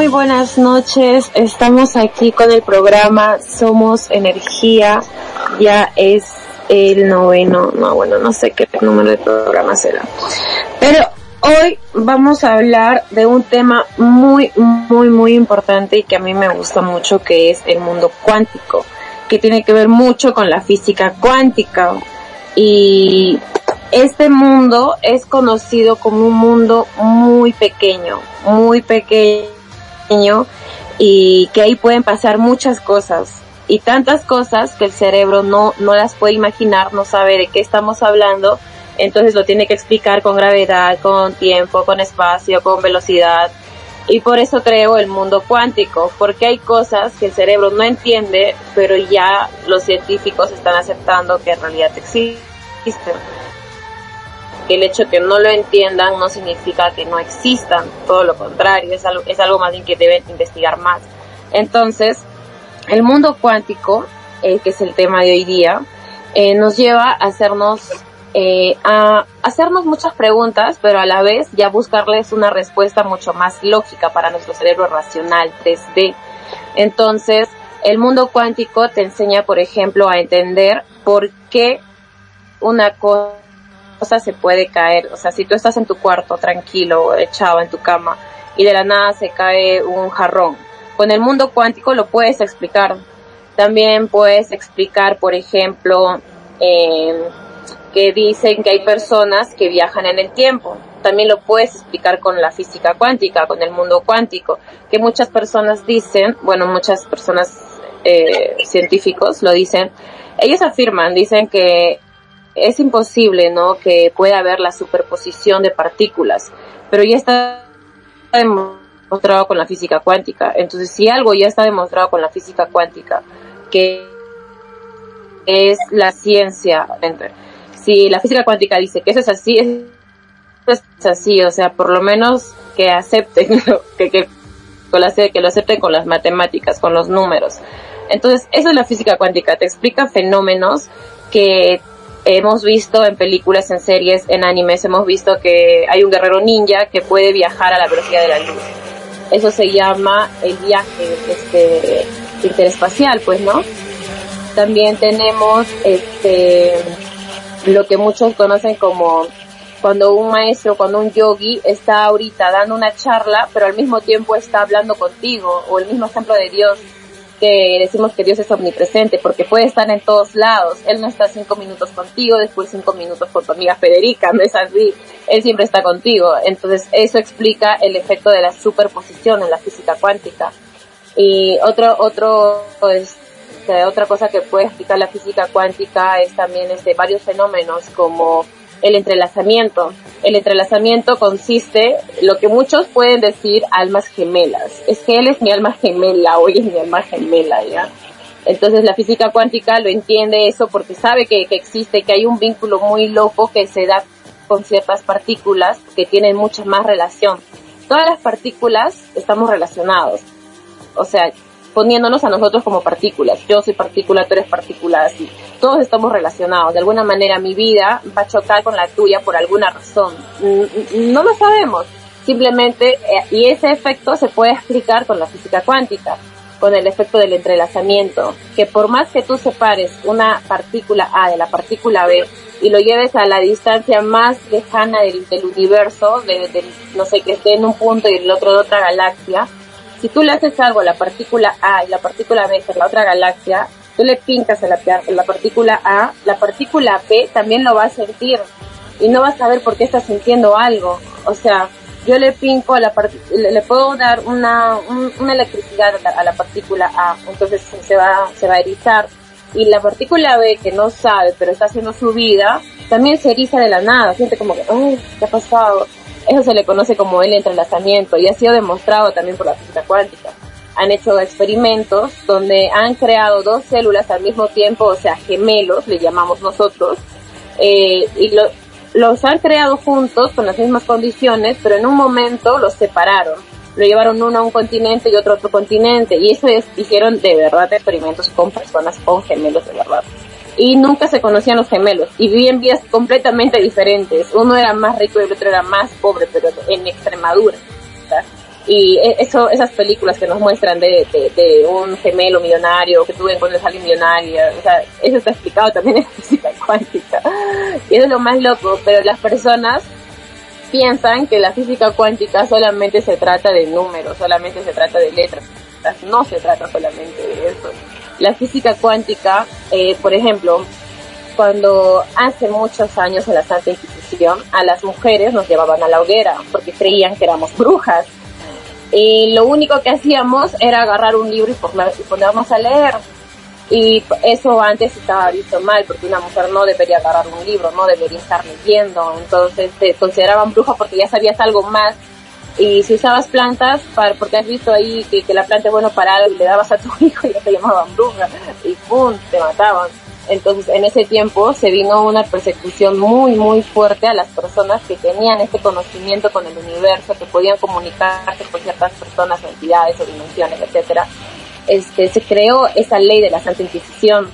Muy buenas noches. Estamos aquí con el programa Somos Energía. Ya es el noveno, no, bueno, no sé qué número de programa será. Pero hoy vamos a hablar de un tema muy, muy, muy importante y que a mí me gusta mucho, que es el mundo cuántico, que tiene que ver mucho con la física cuántica. Y este mundo es conocido como un mundo muy pequeño, muy pequeño y que ahí pueden pasar muchas cosas y tantas cosas que el cerebro no, no las puede imaginar, no sabe de qué estamos hablando, entonces lo tiene que explicar con gravedad, con tiempo, con espacio, con velocidad. Y por eso creo el mundo cuántico, porque hay cosas que el cerebro no entiende, pero ya los científicos están aceptando que en realidad existen el hecho de que no lo entiendan no significa que no existan, todo lo contrario, es algo, es algo más bien que deben investigar más. Entonces, el mundo cuántico, eh, que es el tema de hoy día, eh, nos lleva a hacernos eh, a hacernos muchas preguntas, pero a la vez ya buscarles una respuesta mucho más lógica para nuestro cerebro racional 3D. Entonces, el mundo cuántico te enseña, por ejemplo, a entender por qué una cosa cosa se puede caer. O sea, si tú estás en tu cuarto tranquilo, echado en tu cama, y de la nada se cae un jarrón, con el mundo cuántico lo puedes explicar. También puedes explicar, por ejemplo, eh, que dicen que hay personas que viajan en el tiempo. También lo puedes explicar con la física cuántica, con el mundo cuántico, que muchas personas dicen, bueno, muchas personas eh, científicos lo dicen, ellos afirman, dicen que es imposible, ¿no? Que pueda haber la superposición de partículas, pero ya está demostrado con la física cuántica. Entonces, si algo ya está demostrado con la física cuántica, que es la ciencia, si la física cuántica dice que eso es así, es así, o sea, por lo menos que acepten, que, que, que lo acepten con las matemáticas, con los números. Entonces, eso es la física cuántica, te explica fenómenos que hemos visto en películas, en series, en animes, hemos visto que hay un guerrero ninja que puede viajar a la velocidad de la luz. Eso se llama el viaje este, interespacial, pues, ¿no? También tenemos este, lo que muchos conocen como cuando un maestro, cuando un yogi está ahorita dando una charla, pero al mismo tiempo está hablando contigo, o el mismo ejemplo de Dios, que decimos que Dios es omnipresente porque puede estar en todos lados. Él no está cinco minutos contigo, después cinco minutos con tu amiga Federica, no es así. Él siempre está contigo. Entonces eso explica el efecto de la superposición en la física cuántica. Y otro, otro, este, otra cosa que puede explicar la física cuántica es también este, varios fenómenos como el entrelazamiento. El entrelazamiento consiste, lo que muchos pueden decir, almas gemelas. Es que él es mi alma gemela, hoy mi alma gemela, ¿ya? Entonces la física cuántica lo entiende eso porque sabe que, que existe, que hay un vínculo muy loco que se da con ciertas partículas que tienen mucha más relación. Todas las partículas estamos relacionados. O sea, poniéndonos a nosotros como partículas. Yo soy partícula, tú eres partícula, así. Todos estamos relacionados. De alguna manera mi vida va a chocar con la tuya por alguna razón. No lo sabemos. Simplemente, eh, y ese efecto se puede explicar con la física cuántica, con el efecto del entrelazamiento, que por más que tú separes una partícula A de la partícula B y lo lleves a la distancia más lejana del, universo, de, no sé, que esté en un punto y el otro de otra galaxia, si tú le haces algo a la partícula A y la partícula B, que es la otra galaxia, tú le pincas a la, la partícula A, la partícula B también lo va a sentir y no vas a saber por qué está sintiendo algo. O sea, yo le pinco a la le, le puedo dar una, una electricidad a la, partícula A, entonces se va, se va a erizar. Y la partícula B, que no sabe, pero está haciendo su vida, también se eriza de la nada, siente como que, ¡ay, qué ha pasado! Eso se le conoce como el entrelazamiento y ha sido demostrado también por la física cuántica. Han hecho experimentos donde han creado dos células al mismo tiempo, o sea, gemelos, le llamamos nosotros, eh, y los han creado juntos con las mismas condiciones, pero en un momento los separaron. Lo llevaron uno a un continente y otro a otro continente, y eso es, hicieron de verdad experimentos con personas con gemelos de verdad y nunca se conocían los gemelos y vivían vidas completamente diferentes. Uno era más rico y el otro era más pobre, pero en Extremadura. y e, eso, esas películas que nos muestran de, de, un gemelo millonario que tuve con alguien millonario, o sea, eso está explicado también en física cuántica. Y eso es lo más loco, pero las personas piensan que la física cuántica solamente se trata de números, solamente se trata de letras. No se trata solamente de eso. La física cuántica, eh, por ejemplo, cuando hace muchos años en la Santa Inquisición, a las mujeres nos llevaban a la hoguera porque creían que éramos brujas. Y lo único que hacíamos era agarrar un libro y ponernos a leer. Y eso antes estaba visto mal, porque una mujer no debería agarrar un libro, no debería estar leyendo. Entonces te consideraban bruja porque ya sabías algo más. Y si usabas plantas, para, porque has visto ahí que, la planta es bueno para algo y le dabas a tu hijo y ya te llamaban bruja. Y ¡pum! te mataban. Entonces, en ese tiempo se vino una persecución muy, muy fuerte a las personas que tenían este conocimiento con el universo, que podían comunicarse con ciertas personas, entidades o dimensiones, etcétera. Este, se creó esa ley de la Santa Inquisición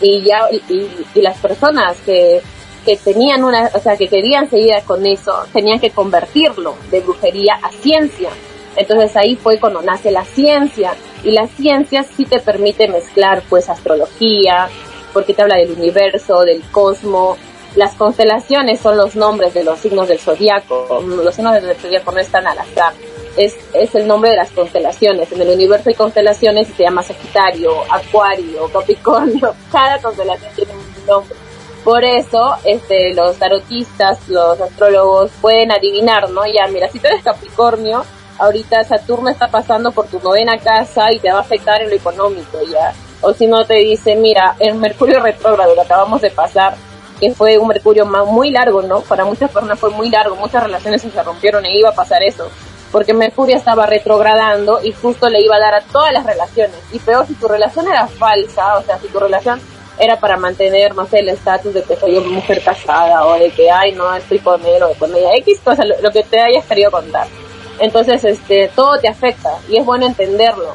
y ya y, las personas que, que tenían una, o sea, que querían seguir con eso, tenían que convertirlo de brujería a ciencia. Entonces ahí fue cuando nace la ciencia y la ciencia sí te permite mezclar pues astrología, porque te habla del universo, del cosmos. Las constelaciones son los nombres de los signos del zodiaco. Los signos del zodiaco no están al azar. Es, es el nombre de las constelaciones. En el universo hay constelaciones y se llama Sagitario, Acuario, Capricornio. Cada constelación tiene un nombre. Por eso, este, los tarotistas, los astrólogos pueden adivinar, ¿no? Ya, mira, si tú eres Capricornio, ahorita Saturno está pasando por tu novena casa y te va a afectar en lo económico, ya o si no te dice, mira, el Mercurio retrógrado que acabamos de pasar, que fue un Mercurio muy largo, ¿no? Para muchas personas fue muy largo, muchas relaciones se rompieron e iba a pasar eso, porque Mercurio estaba retrogradando y justo le iba a dar a todas las relaciones. Y peor, si tu relación era falsa, o sea, si tu relación era para mantener, no sé, el estatus de que soy una mujer casada o de que, ay, no, estoy con él o con ella, X cosa, lo, lo que te hayas querido contar. Entonces, este, todo te afecta y es bueno entenderlo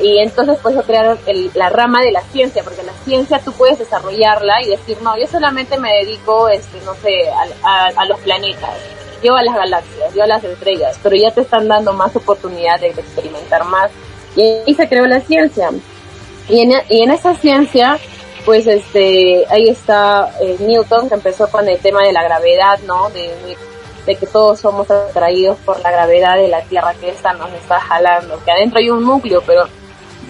y entonces pues yo crearon la rama de la ciencia, porque la ciencia tú puedes desarrollarla y decir, no, yo solamente me dedico, este, no sé, a, los planetas, yo a las galaxias, yo a las estrellas, pero ya te están dando más oportunidad de experimentar más. Y ahí se creó la ciencia. Y en, y en esa ciencia, pues este, ahí está eh, Newton que empezó con el tema de la gravedad, ¿no? De, que todos somos atraídos por la gravedad de la Tierra que esta nos está jalando, que adentro hay un núcleo, pero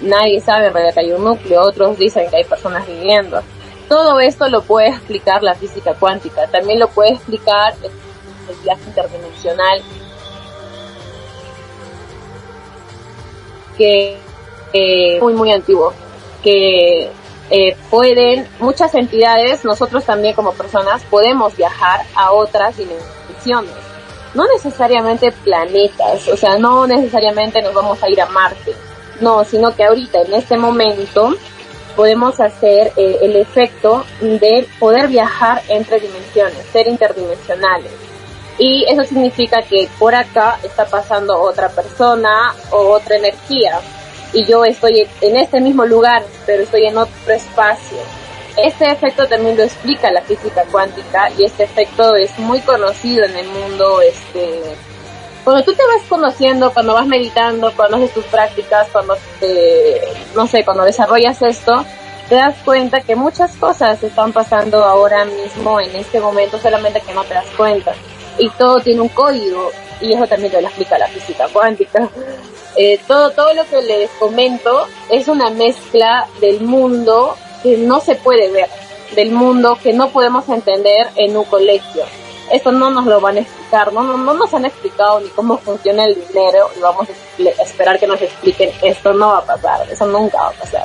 nadie sabe en realidad que hay un núcleo, otros dicen que hay personas viviendo. Todo esto lo puede explicar la física cuántica, también lo puede explicar el, viaje interdimensional, que es muy muy antiguo, que eh, pueden, muchas entidades, nosotros también como personas, podemos viajar a otras dimensiones. No necesariamente planetas, o sea, no necesariamente nos vamos a ir a Marte no, sino que ahorita, en este momento, podemos hacer eh, el efecto de poder viajar entre dimensiones, ser interdimensionales. Y eso significa que por acá está pasando otra persona o otra energía. Y yo estoy en este mismo lugar, pero estoy en otro espacio. Este efecto también lo explica la física cuántica y este efecto es muy conocido en el mundo este, cuando tú te vas conociendo, cuando vas meditando, cuando haces tus prácticas, cuando te, no sé, cuando desarrollas esto, te das cuenta que muchas cosas están pasando ahora mismo, en este momento, solamente que no te das cuenta. Y todo tiene un código, y eso también te lo explica la física cuántica. Eh, todo, todo lo que les comento es una mezcla del mundo que no se puede ver, del mundo que no podemos entender en un colegio esto no nos lo van a explicar, no, no, nos han explicado ni cómo funciona el dinero y vamos a esperar que nos expliquen esto no va a pasar, eso nunca va a pasar.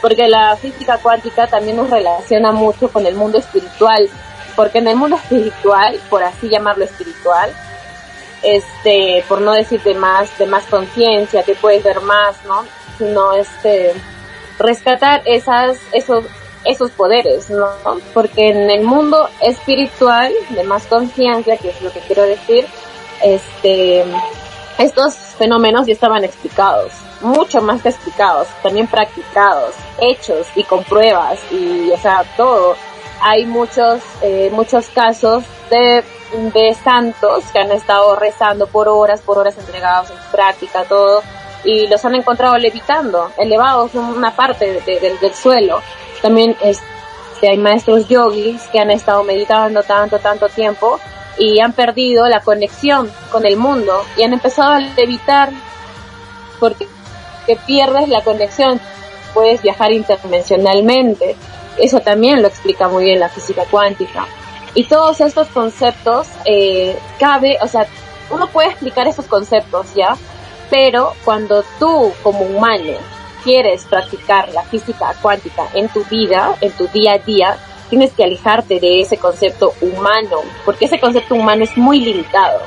Porque la física cuántica también nos relaciona mucho con el mundo espiritual, porque en el mundo espiritual, por así llamarlo espiritual, este, por no decir de más, de más conciencia, que puedes ver más, ¿no? Sino este, rescatar esas, esos, esos poderes, ¿no? Porque en el mundo espiritual, de más conciencia, que es lo que quiero decir, este, estos fenómenos ya estaban explicados, mucho más que explicados, también practicados, hechos y con pruebas y, o sea, todo. Hay muchos, eh, muchos casos de de santos que han estado rezando por horas, por horas entregados en práctica, todo, y los han encontrado levitando, elevados una parte del suelo. También este, hay maestros yogis que han estado meditando tanto, tanto tiempo y han perdido la conexión con el mundo y han empezado a levitar porque que pierdes la conexión, puedes viajar interdimensionalmente. Eso también lo explica muy bien la física cuántica. Y todos estos conceptos, eh, cabe, o sea, uno puede explicar esos conceptos, ¿ya? Pero cuando tú como humano quieres practicar la física cuántica en tu vida, en tu día a día, tienes que alejarte de ese concepto humano, porque ese concepto humano es muy limitado.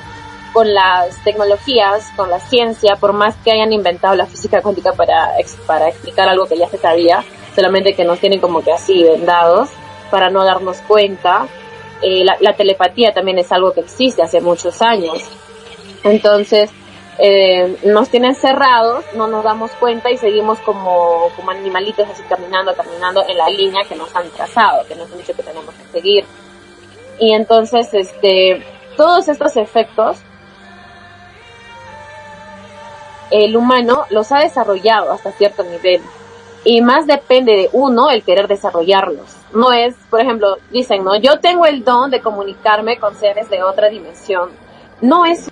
Con las tecnologías, con la ciencia, por más que hayan inventado la física cuántica para, para explicar algo que ya se sabía, solamente que nos tienen como que así vendados para no darnos cuenta. Eh, la, telepatía también es algo que existe hace muchos años. Entonces, eh, nos tienen cerrados, no nos damos cuenta y seguimos como, como animalitos así caminando, caminando en la línea que nos han trazado, que nos han dicho que tenemos que seguir. Y entonces, este, todos estos efectos, el humano los ha desarrollado hasta cierto nivel. Y más depende de uno el querer desarrollarlos. No es, por ejemplo, dicen, no, yo tengo el don de comunicarme con seres de otra dimensión. No es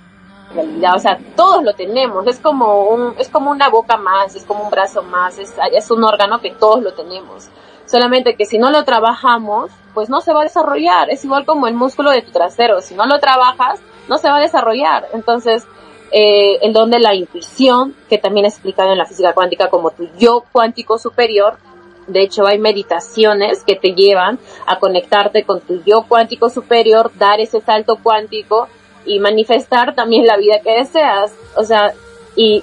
realidad, o sea, todos lo tenemos, es como un, es como una boca más, es como un brazo más, es, es un órgano que todos lo tenemos. Solamente que si no lo trabajamos, pues no se va a desarrollar. Es igual como el músculo de tu trasero. Si no lo trabajas, no se va a desarrollar. Entonces, eh, el don de la intuición, que también es explicado en la física cuántica como tu yo cuántico superior. De hecho, hay meditaciones que te llevan a conectarte con tu yo cuántico superior, dar ese salto cuántico y manifestar también la vida que deseas. O sea, y,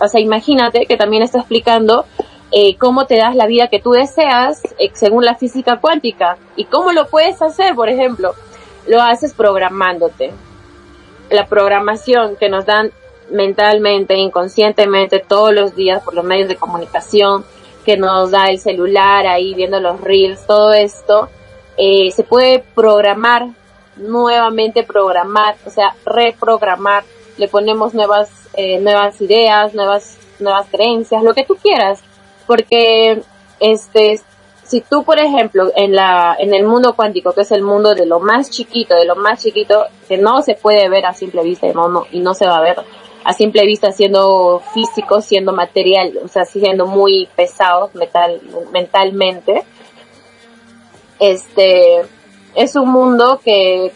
o sea, imagínate que también está explicando eh, cómo te das la vida que tú deseas eh, según la física cuántica. ¿Y cómo lo puedes hacer? Por ejemplo, lo haces programándote. La programación que nos dan mentalmente, inconscientemente, todos los días por los medios de comunicación, que nos da el celular ahí viendo los reels, todo esto, eh, se puede programar nuevamente programar, o sea, reprogramar, le ponemos nuevas, eh, nuevas ideas, nuevas, nuevas creencias, lo que tú quieras, porque este, si tú, por ejemplo, en la, en el mundo cuántico, que es el mundo de lo más chiquito, de lo más chiquito, que no se puede ver a simple vista y no, y no se va a ver a simple vista siendo físico, siendo material, o sea, siendo muy pesado metal, mentalmente, este, es un mundo que,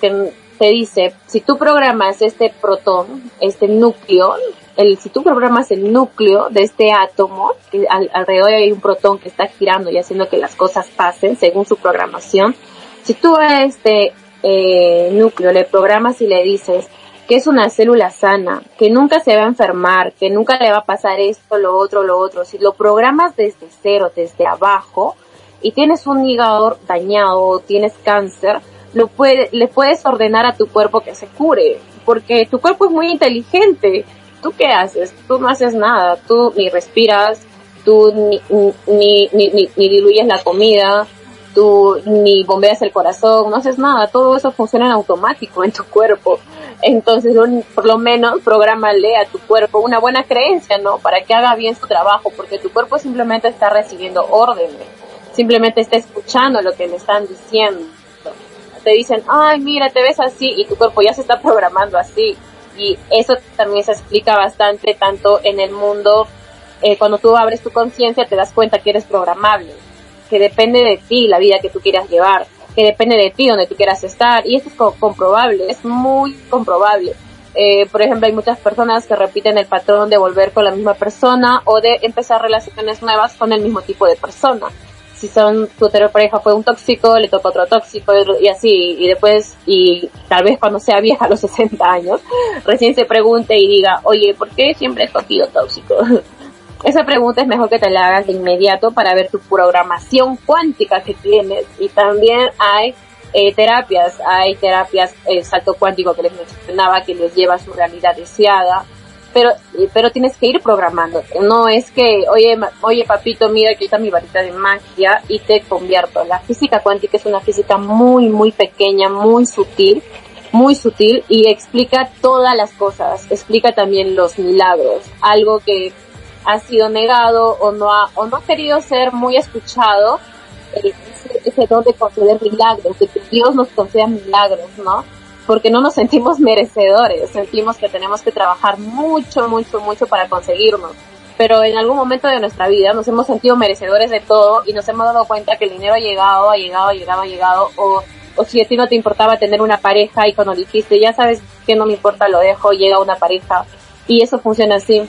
te dice, si tú programas este protón, este núcleo, el, si tú programas el núcleo de este átomo, que alrededor hay un protón que está girando y haciendo que las cosas pasen según su programación, si tú a este eh, núcleo le programas y le dices que es una célula sana, que nunca se va a enfermar, que nunca le va a pasar esto, lo otro, lo otro, si lo programas desde cero, desde abajo, y tienes un hígado dañado, tienes cáncer, lo puede, le puedes ordenar a tu cuerpo que se cure, porque tu cuerpo es muy inteligente. ¿Tú qué haces? Tú no haces nada, tú ni respiras, tú ni, ni, ni, ni, diluyes la comida, tú ni bombeas el corazón, no haces nada, todo eso funciona en automático en tu cuerpo. Entonces, por lo menos, prográmale a tu cuerpo una buena creencia, ¿no? Para que haga bien su trabajo, porque tu cuerpo simplemente está recibiendo órdenes simplemente está escuchando lo que le están diciendo. Te dicen, ay, mira, te ves así y tu cuerpo ya se está programando así. Y eso también se explica bastante tanto en el mundo, eh, cuando tú abres tu conciencia te das cuenta que eres programable, que depende de ti la vida que tú quieras llevar, que depende de ti donde tú quieras estar. Y eso es comprobable, es muy comprobable. Eh, por ejemplo, hay muchas personas que repiten el patrón de volver con la misma persona o de empezar relaciones nuevas con el mismo tipo de persona si son tu anterior pareja fue un tóxico, le toca otro tóxico y así, y después, y tal vez cuando sea vieja a los 60 años, recién se pregunte y diga, oye, ¿por qué siempre he escogido tóxico? Esa pregunta es mejor que te la hagas de inmediato para ver tu programación cuántica que tienes. Y también hay eh, terapias, hay terapias, eh, salto cuántico que les mencionaba que les lleva a su realidad deseada, pero, pero tienes que ir programando. No es que, oye, oye papito, mira, aquí está mi varita de magia y te convierto. La física cuántica es una física muy, muy pequeña, muy sutil, muy sutil y explica todas las cosas, explica también los milagros, algo que ha sido negado o no ha, o no ha querido ser muy escuchado, eh, ese, don de conceder milagros, de que Dios nos conceda milagros, ¿no? Porque no nos sentimos merecedores, sentimos que tenemos que trabajar mucho, mucho, mucho para conseguirnos. Pero en algún momento de nuestra vida nos hemos sentido merecedores de todo y nos hemos dado cuenta que el dinero ha llegado, ha llegado, ha llegado, ha llegado, o, o si a ti no te importaba tener una pareja y cuando dijiste, ya sabes que no me importa, lo dejo, llega una pareja. Y eso funciona así,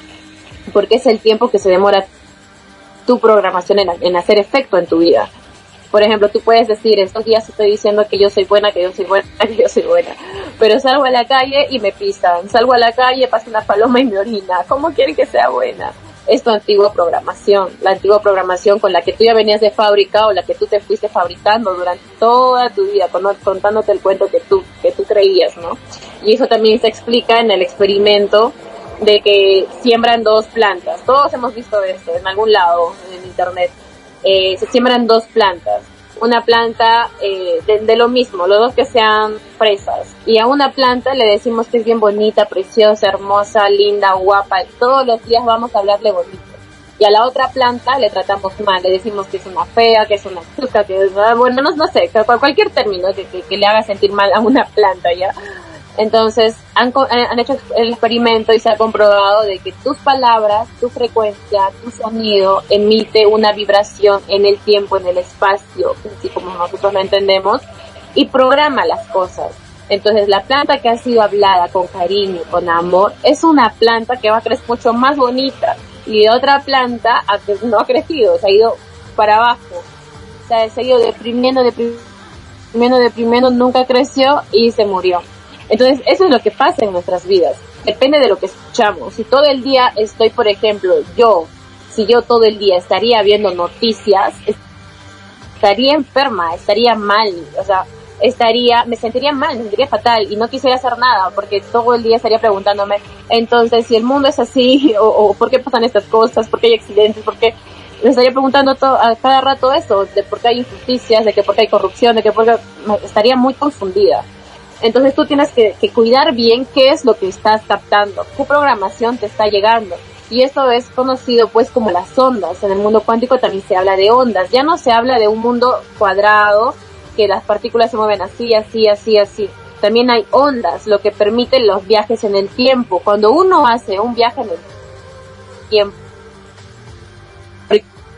porque es el tiempo que se demora tu programación en, en hacer efecto en tu vida. Por ejemplo, tú puedes decir, estos días estoy diciendo que yo soy buena, que yo soy buena, que yo soy buena. Pero salgo a la calle y me pisan. Salgo a la calle, pasa una paloma y me orina. ¿Cómo quieren que sea buena? Es tu antigua programación. La antigua programación con la que tú ya venías de fábrica o la que tú te fuiste fabricando durante toda tu vida, contándote el cuento que tú, que tú creías, ¿no? Y eso también se explica en el experimento de que siembran dos plantas. Todos hemos visto esto en algún lado en internet eh, se siembran dos plantas. Una planta eh, de, lo mismo, los dos que sean fresas. Y a una planta le decimos que es bien bonita, preciosa, hermosa, linda, guapa. Todos los días vamos a hablarle bonito. Y a la otra planta le tratamos mal, le decimos que es una fea, que es una chuca, que es, bueno, no, no sé, cualquier término que, que le haga sentir mal a una planta ya. Entonces, han, eh, han, hecho el experimento y se ha comprobado de que tus palabras, tu frecuencia, tu sonido emite una vibración en el tiempo, en el espacio, así como nosotros lo entendemos, y programa las cosas. Entonces, la planta que ha sido hablada con cariño, con amor, es una planta que va a crecer mucho más bonita. Y otra planta no ha crecido, se ha ido para abajo. O sea, se ha ido deprimiendo, deprimiendo, deprimiendo, nunca creció y se murió. Entonces, eso es lo que pasa en nuestras vidas. Depende de lo que escuchamos. Si todo el día estoy, por ejemplo, yo, si yo todo el día estaría viendo noticias, estaría enferma, estaría mal, o sea, estaría, me sentiría mal, me sentiría fatal y no quisiera hacer nada porque todo el día estaría preguntándome, entonces, si el mundo es así, o, por qué pasan estas cosas, por qué hay accidentes, por qué, me estaría preguntando todo, a cada rato eso, de por qué hay injusticias, de que por qué hay corrupción, de que por qué, estaría muy confundida. Entonces tú tienes que, cuidar bien qué es lo que estás captando, qué programación te está llegando. Y esto es conocido pues como las ondas. En el mundo cuántico también se habla de ondas. Ya no se habla de un mundo cuadrado, que las partículas se mueven así, así, así, así. También hay ondas, lo que permite los viajes en el tiempo. Cuando uno hace un viaje en el tiempo,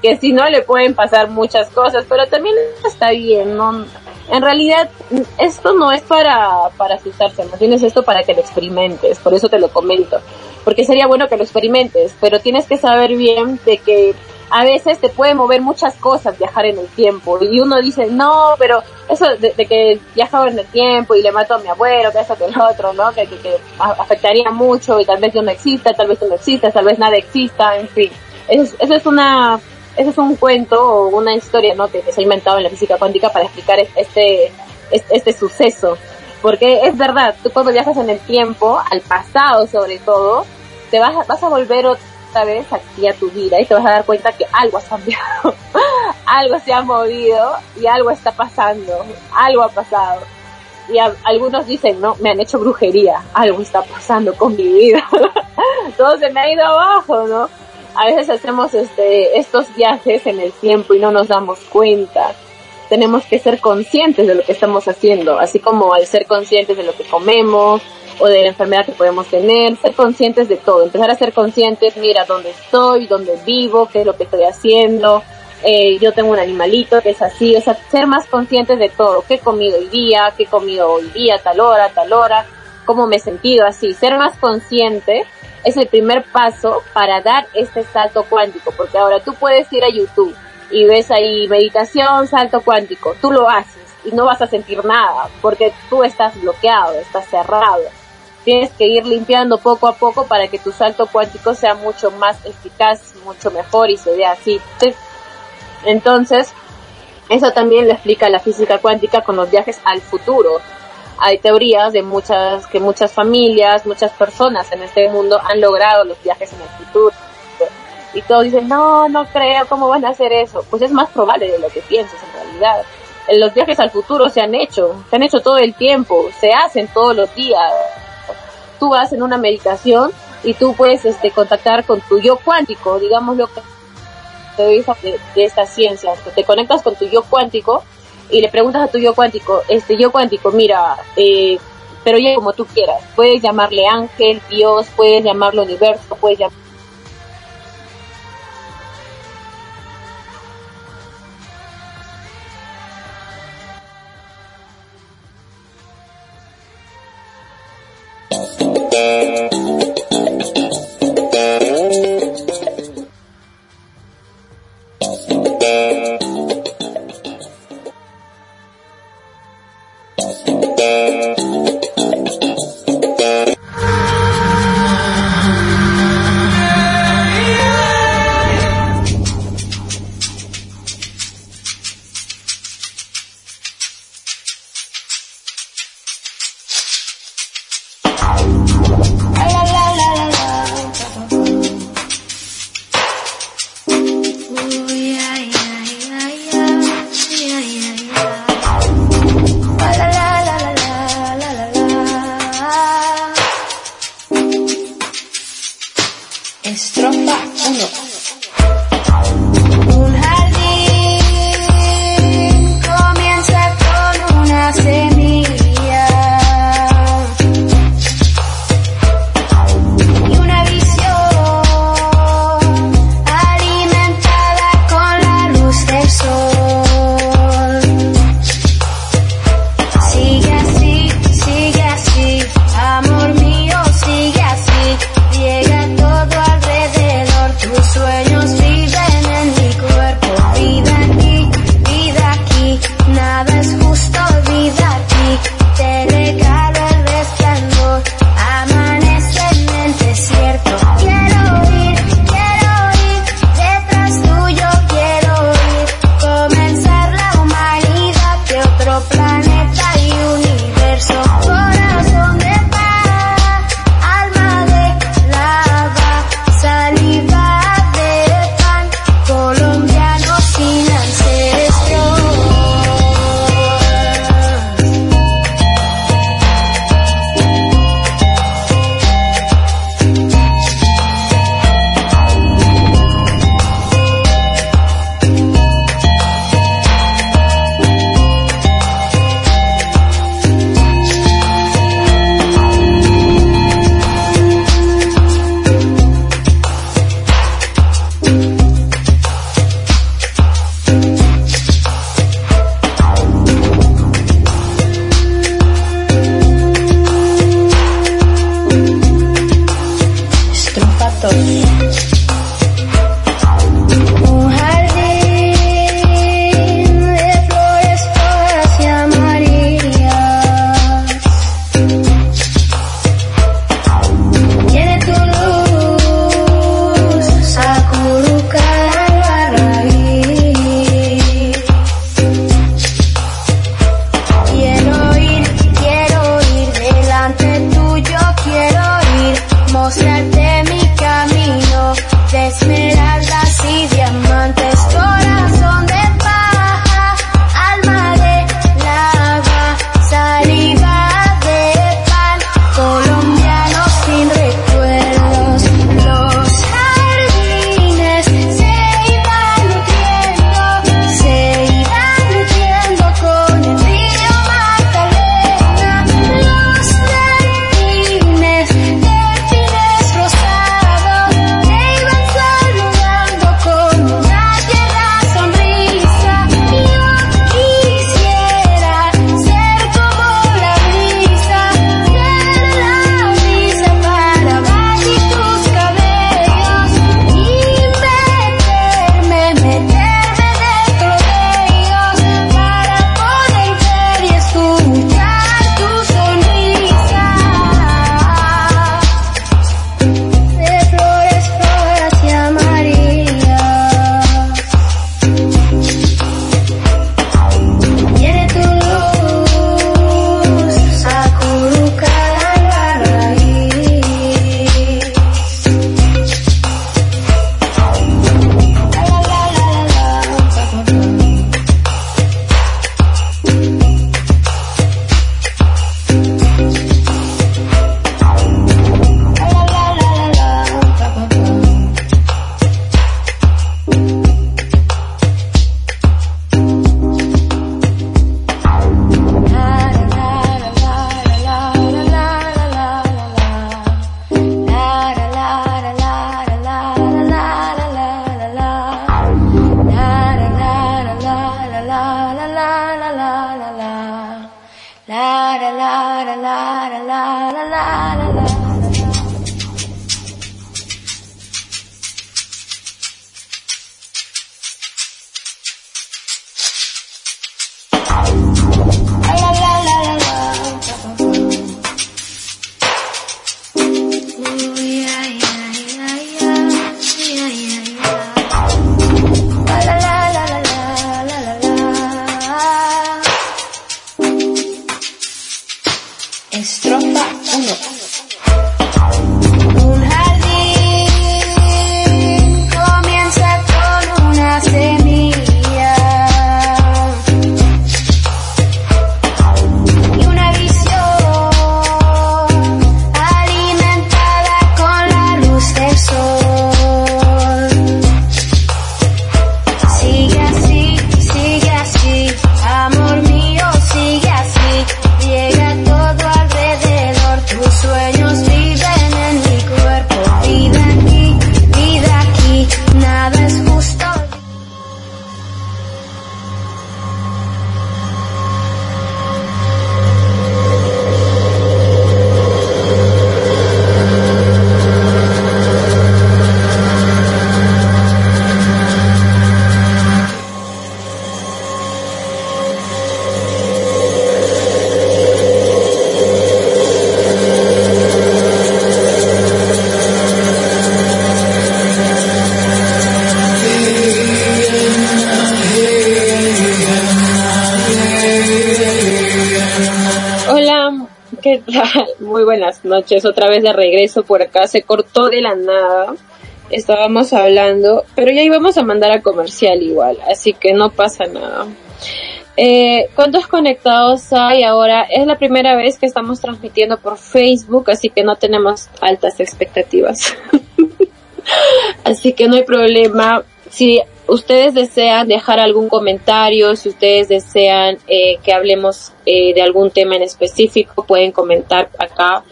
que si no le pueden pasar muchas cosas, pero también está bien, ¿no? En realidad, esto no es para, para asustarse, no tienes esto para que lo experimentes, por eso te lo comento. Porque sería bueno que lo experimentes, pero tienes que saber bien de que a veces te puede mover muchas cosas viajar en el tiempo. Y uno dice, no, pero eso de, que viajaba en el tiempo y le mato a mi abuelo, que eso, que el otro, ¿no? Que, que, afectaría mucho y tal vez yo no exista, tal vez tú no existas, tal vez nada exista, en fin. Eso, eso es una ese es un cuento o una historia ¿no? que, se ha inventado en la física cuántica para explicar este, este, suceso. Porque es verdad, tú cuando viajas en el tiempo, al pasado sobre todo, te vas, vas a volver otra vez aquí a tu vida y te vas a dar cuenta que algo ha cambiado, algo se ha movido y algo está pasando, algo ha pasado. Y algunos dicen, no, me han hecho brujería, algo está pasando con mi vida, todo se me ha ido abajo, ¿no? A veces hacemos este, estos viajes en el tiempo y no nos damos cuenta. Tenemos que ser conscientes de lo que estamos haciendo, así como al ser conscientes de lo que comemos o de la enfermedad que podemos tener, ser conscientes de todo, empezar a ser conscientes, mira dónde estoy, dónde vivo, qué es lo que estoy haciendo, eh, yo tengo un animalito que es así, o sea, ser más conscientes de todo, qué he comido hoy día, qué he comido hoy día, tal hora, tal hora, cómo me he sentido así, ser más consciente es el primer paso para dar este salto cuántico, porque ahora tú puedes ir a YouTube y ves ahí meditación, salto cuántico, tú lo haces y no vas a sentir nada, porque tú estás bloqueado, estás cerrado. Tienes que ir limpiando poco a poco para que tu salto cuántico sea mucho más eficaz, mucho mejor y se vea así. Entonces, eso también lo explica la física cuántica con los viajes al futuro hay teorías de muchas, que muchas familias, muchas personas en este mundo han logrado los viajes en el futuro. Y todos dicen, no, no creo, ¿cómo van a hacer eso? Pues es más probable de lo que piensas en realidad. los viajes al futuro se han hecho, se han hecho todo el tiempo, se hacen todos los días. Tú vas en una meditación y tú puedes este, contactar con tu yo cuántico, digamos lo que de, de estas ciencias, te conectas con tu yo cuántico y le preguntas a tu yo cuántico, este yo cuántico, mira, eh, pero ya como tú quieras, puedes llamarle ángel, Dios, puedes llamarlo universo, puedes llamarlo noches, otra vez de regreso por acá, se cortó de la nada, estábamos hablando, pero ya íbamos a mandar a comercial igual, así que no pasa nada. Eh, ¿Cuántos conectados hay ahora? Es la primera vez que estamos transmitiendo por Facebook, así que no tenemos altas expectativas. así que no hay problema. Si ustedes desean dejar algún comentario, si ustedes desean eh, que hablemos eh, de algún tema en específico, pueden comentar acá,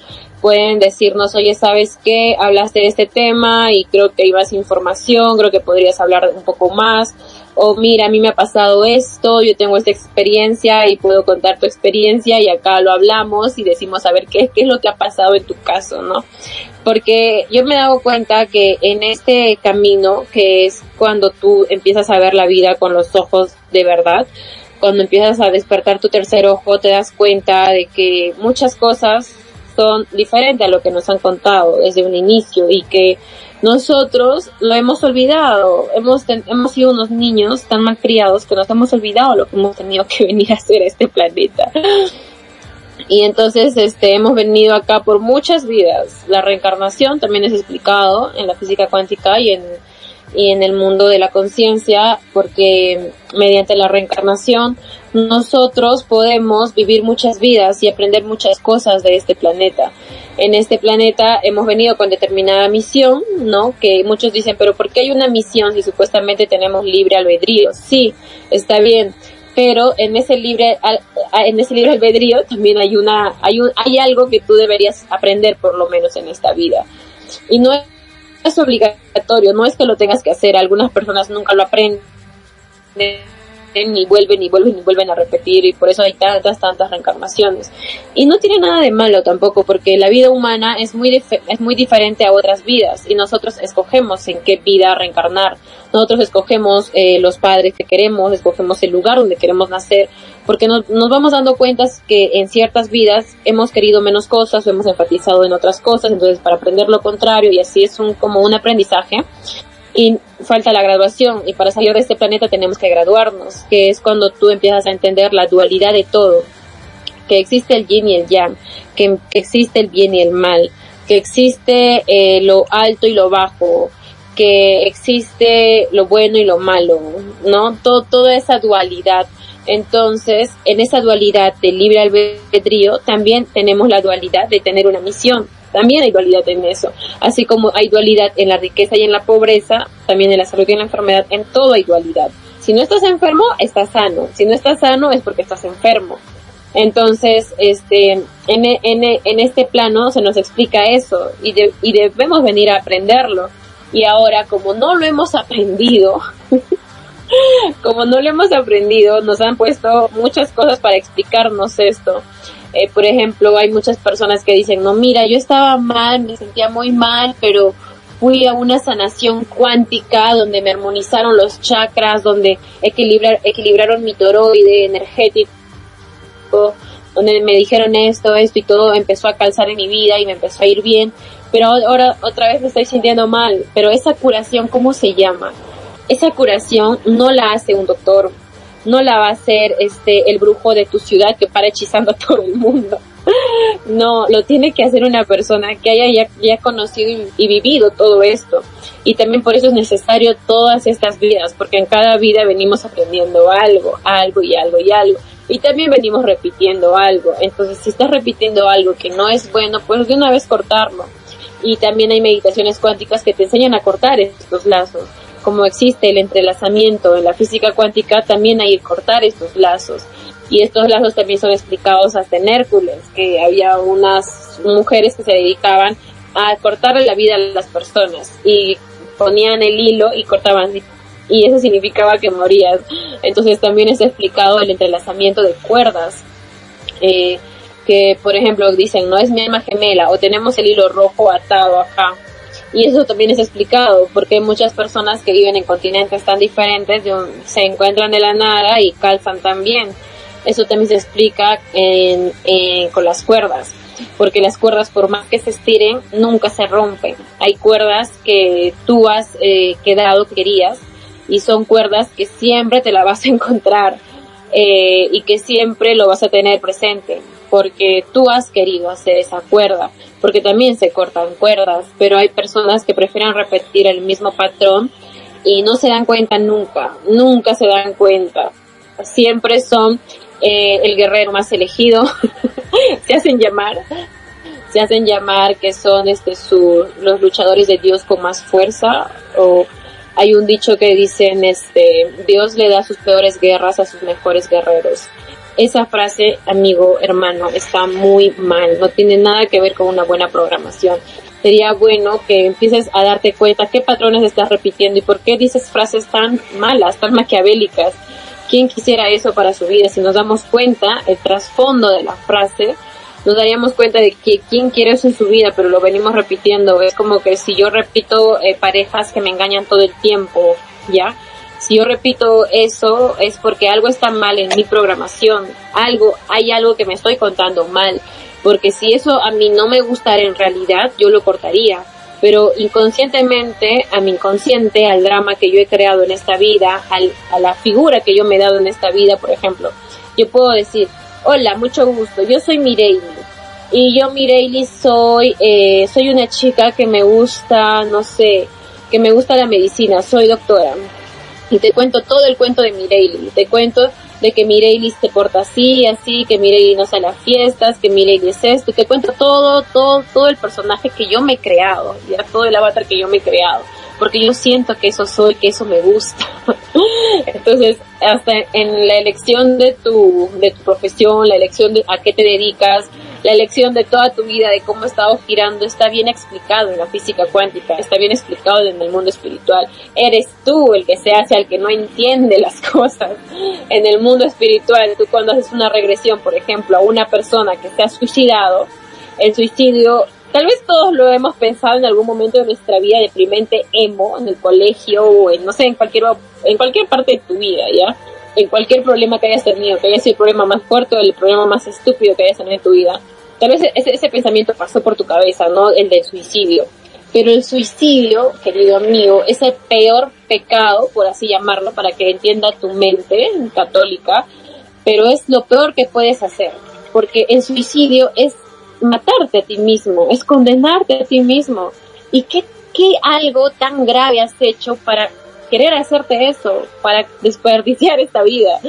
pueden decirnos, oye, ¿sabes qué? Hablaste de este tema y creo que hay más información, creo que podrías hablar un poco más, o mira, a mí me ha pasado esto, yo tengo esta experiencia y puedo contar tu experiencia y acá lo hablamos y decimos a ver qué, qué es lo que ha pasado en tu caso, ¿no? porque yo me he dado cuenta que en este camino, que es cuando tú empiezas a ver la vida con los ojos de verdad, cuando empiezas a despertar tu tercer ojo, te das cuenta de que muchas cosas son diferentes a lo que nos han contado desde un inicio y que nosotros lo hemos olvidado. Hemos, hemos sido unos niños tan mal criados que nos hemos olvidado lo que hemos tenido que venir a hacer a este planeta. Y entonces este, hemos venido acá por muchas vidas. La reencarnación también es explicado en la física cuántica y en, y en el mundo de la conciencia, porque mediante la reencarnación nosotros podemos vivir muchas vidas y aprender muchas cosas de este planeta. En este planeta hemos venido con determinada misión, ¿no? Que muchos dicen, pero ¿por qué hay una misión si supuestamente tenemos libre albedrío? Sí, está bien pero en ese libre en ese libre albedrío también hay una hay un, hay algo que tú deberías aprender por lo menos en esta vida y no es obligatorio no es que lo tengas que hacer algunas personas nunca lo aprenden ni vuelven y vuelven y vuelven a repetir y por eso hay tantas, tantas reencarnaciones. Y no tiene nada de malo tampoco porque la vida humana es muy, es muy diferente a otras vidas y nosotros escogemos en qué vida reencarnar. Nosotros escogemos eh, los padres que queremos, escogemos el lugar donde queremos nacer, porque nos, nos vamos dando cuenta que en ciertas vidas hemos querido menos cosas hemos enfatizado en otras cosas, entonces para aprender lo contrario y así es un, como un aprendizaje y falta la graduación y para salir de este planeta tenemos que graduarnos, que es cuando tú empiezas a entender la dualidad de todo, que existe el yin y el yang, que, existe el bien y el mal, que existe eh, lo alto y lo bajo, que existe lo bueno y lo malo, ¿no? Todo, toda esa dualidad. Entonces, en esa dualidad de libre albedrío, también tenemos la dualidad de tener una misión. También hay dualidad en eso. Así como hay dualidad en la riqueza y en la pobreza, también en la salud y en la enfermedad, en todo hay dualidad. Si no estás enfermo, estás sano. Si no estás sano, es porque estás enfermo. Entonces, este, en, en, en este plano se nos explica eso y, y debemos venir a aprenderlo. Y ahora, como no lo hemos aprendido, como no lo hemos aprendido, nos han puesto muchas cosas para explicarnos esto. Eh, por ejemplo, hay muchas personas que dicen, no, mira, yo estaba mal, me sentía muy mal, pero fui a una sanación cuántica donde me armonizaron los chakras, donde equilibrar, equilibraron mi toroide energético, donde me dijeron esto, esto y todo empezó a calzar en mi vida y me empezó a ir bien, pero ahora otra vez me estoy sintiendo mal. Pero esa curación, ¿cómo se llama? Esa curación no la hace un doctor, no la va a hacer este el brujo de tu ciudad que para hechizando a todo el mundo. No, lo tiene que hacer una persona que haya ya, conocido y, vivido todo esto. Y también por eso es necesario todas estas vidas, porque en cada vida venimos aprendiendo algo, algo y algo y algo. Y también venimos repitiendo algo. Entonces, si estás repitiendo algo que no es bueno, pues de una vez cortarlo. Y también hay meditaciones cuánticas que te enseñan a cortar estos lazos como existe el entrelazamiento en la física cuántica, también hay que cortar estos lazos. Y estos lazos también son explicados hasta en Hércules, que había unas mujeres que se dedicaban a cortarle la vida a las personas y ponían el hilo y cortaban y eso significaba que morías. Entonces también es explicado el entrelazamiento de cuerdas. Eh, que por ejemplo dicen no es mi alma gemela o tenemos el hilo rojo atado acá y eso también es explicado porque muchas personas que viven en continentes tan diferentes se encuentran de la nada y calzan también. Eso también se explica con las cuerdas, porque las cuerdas por más que se estiren nunca se rompen. Hay cuerdas que tú has eh, quedado querías y son cuerdas que siempre te la vas a encontrar eh, y que siempre lo vas a tener presente porque tú has querido hacer esa cuerda, porque también se cortan cuerdas, pero hay personas que prefieren repetir el mismo patrón y no se dan cuenta nunca, nunca se dan cuenta. Siempre son eh, el guerrero más elegido, se hacen llamar, se hacen llamar que son este su, los luchadores de Dios con más fuerza o hay un dicho que dicen este Dios le da sus peores guerras a sus mejores guerreros esa frase, amigo, hermano, está muy mal, no tiene nada que ver con una buena programación. Sería bueno que empieces a darte cuenta qué patrones estás repitiendo y por qué dices frases tan malas, tan maquiavélicas. ¿Quién quisiera eso para su vida? Si nos damos cuenta, el trasfondo de la frase, nos daríamos cuenta de que quién quiere eso en su vida, pero lo venimos repitiendo. Es como que si yo repito eh, parejas que me engañan todo el tiempo, ¿ya? Si yo repito eso es porque algo está mal en mi programación, algo, hay algo que me estoy contando mal, porque si eso a mí no me gustara en realidad, yo lo cortaría, pero inconscientemente, a mi inconsciente, al drama que yo he creado en esta vida, a la figura que yo me he dado en esta vida, por ejemplo, yo puedo decir, hola, mucho gusto, yo soy Mireille, y yo Mireille soy, eh, soy una chica que me gusta, no sé, que me gusta la medicina, soy doctora y te cuento todo el cuento de Mireille, te cuento de que Mireille se porta así, así, que Mireille no sale a fiestas, que Mireille es esto, te cuento todo, todo, todo el personaje que yo me he creado, ya todo el avatar que yo me he creado, porque yo siento que eso soy, que eso me gusta. Entonces, hasta en la elección de tu, de tu profesión, la elección de a qué te dedicas, la elección de toda tu vida, de cómo ha estado girando, está bien explicado en la física cuántica, está bien explicado en el mundo espiritual. Eres tú el que se hace al que no entiende las cosas. En el mundo espiritual, tú cuando haces una regresión, por ejemplo, a una persona que se ha suicidado, el suicidio tal vez todos lo hemos pensado en algún momento de nuestra vida deprimente emo en el colegio o en no sé en cualquier en cualquier parte de tu vida ya en cualquier problema que hayas tenido que haya sido el problema más fuerte o el problema más estúpido que hayas tenido en tu vida Tal vez ese, ese pensamiento pasó por tu cabeza, ¿no? El del suicidio. Pero el suicidio, querido amigo, es el peor pecado, por así llamarlo, para que entienda tu mente católica, pero es lo peor que puedes hacer, porque el suicidio es matarte a ti mismo, es condenarte a ti mismo. ¿Y qué, qué algo tan grave has hecho para querer hacerte eso, para desperdiciar esta vida?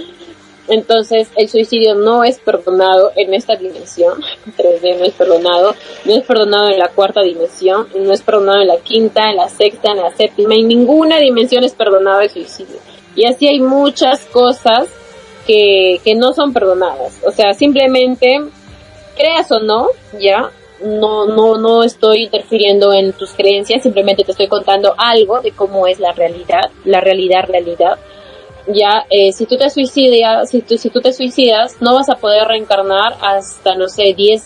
Entonces, el suicidio no es perdonado en esta dimensión, 3D no es perdonado, no es perdonado en la cuarta dimensión, no es perdonado en la quinta, en la sexta, en la séptima, en ninguna dimensión es perdonado el suicidio. Y así hay muchas cosas que, que no son perdonadas. O sea, simplemente, creas o no, ya, no, no, no estoy interfiriendo en tus creencias, simplemente te estoy contando algo de cómo es la realidad, la realidad, realidad ya, eh, si tú te suicidas, si tú, si tú te suicidas, no vas a poder reencarnar hasta, no sé, 10,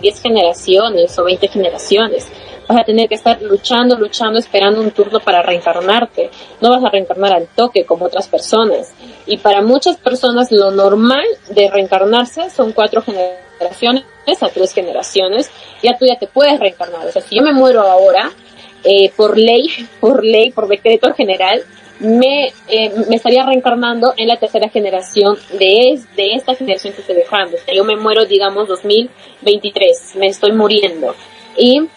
10 generaciones o 20 generaciones. Vas a tener que estar luchando, luchando, esperando un turno para reencarnarte. No vas a reencarnar al toque como otras personas. Y para muchas personas lo normal de reencarnarse son cuatro generaciones a tres generaciones. Ya tú ya te puedes reencarnar. O sea, si yo me muero ahora, eh, por ley, por ley, por decreto general, me, eh, me estaría reencarnando en la tercera generación de, de esta generación que estoy dejando. O sea, yo me muero, digamos, 2023, me estoy muriendo. Y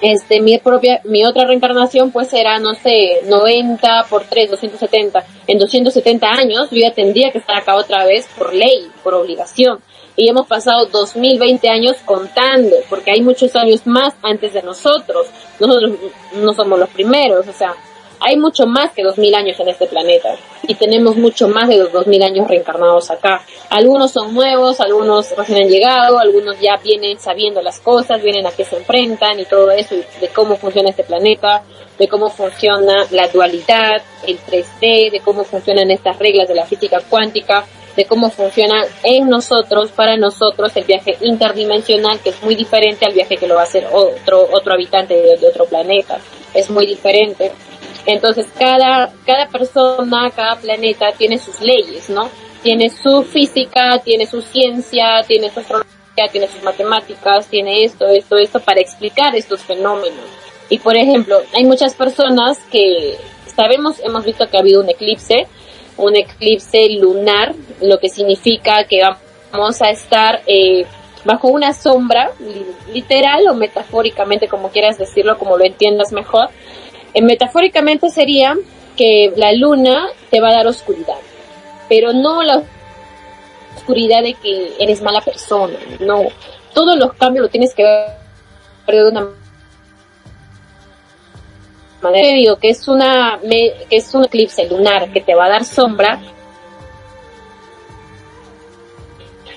este, mi propia, mi otra reencarnación pues será, no sé, 90 por 3, 270. En 270 años yo ya tendría que estar acá otra vez por ley, por obligación. Y hemos pasado 2020 años contando, porque hay muchos años más antes de nosotros. Nosotros no somos los primeros, o sea, hay mucho más que 2000 años en este planeta y tenemos mucho más de los 2000 años reencarnados acá. Algunos son nuevos, algunos recién han llegado, algunos ya vienen sabiendo las cosas, vienen a qué se enfrentan y todo eso, de cómo funciona este planeta, de cómo funciona la dualidad, el 3D, de cómo funcionan estas reglas de la física cuántica, de cómo funciona en nosotros, para nosotros, el viaje interdimensional, que es muy diferente al viaje que lo va a hacer otro, otro habitante de otro planeta. Es muy diferente. Entonces, cada, cada persona, cada planeta tiene sus leyes, ¿no? Tiene su física, tiene su ciencia, tiene su astrología, tiene sus matemáticas, tiene esto, esto, esto para explicar estos fenómenos. Y por ejemplo, hay muchas personas que sabemos, hemos visto que ha habido un eclipse, un eclipse lunar, lo que significa que vamos a estar eh, bajo una sombra, literal o metafóricamente, como quieras decirlo, como lo entiendas mejor, eh, metafóricamente sería que la luna te va a dar oscuridad, pero no la oscuridad de que eres mala persona, no. Todos los cambios lo tienes que ver de una manera. Que es una que es un eclipse lunar que te va a dar sombra.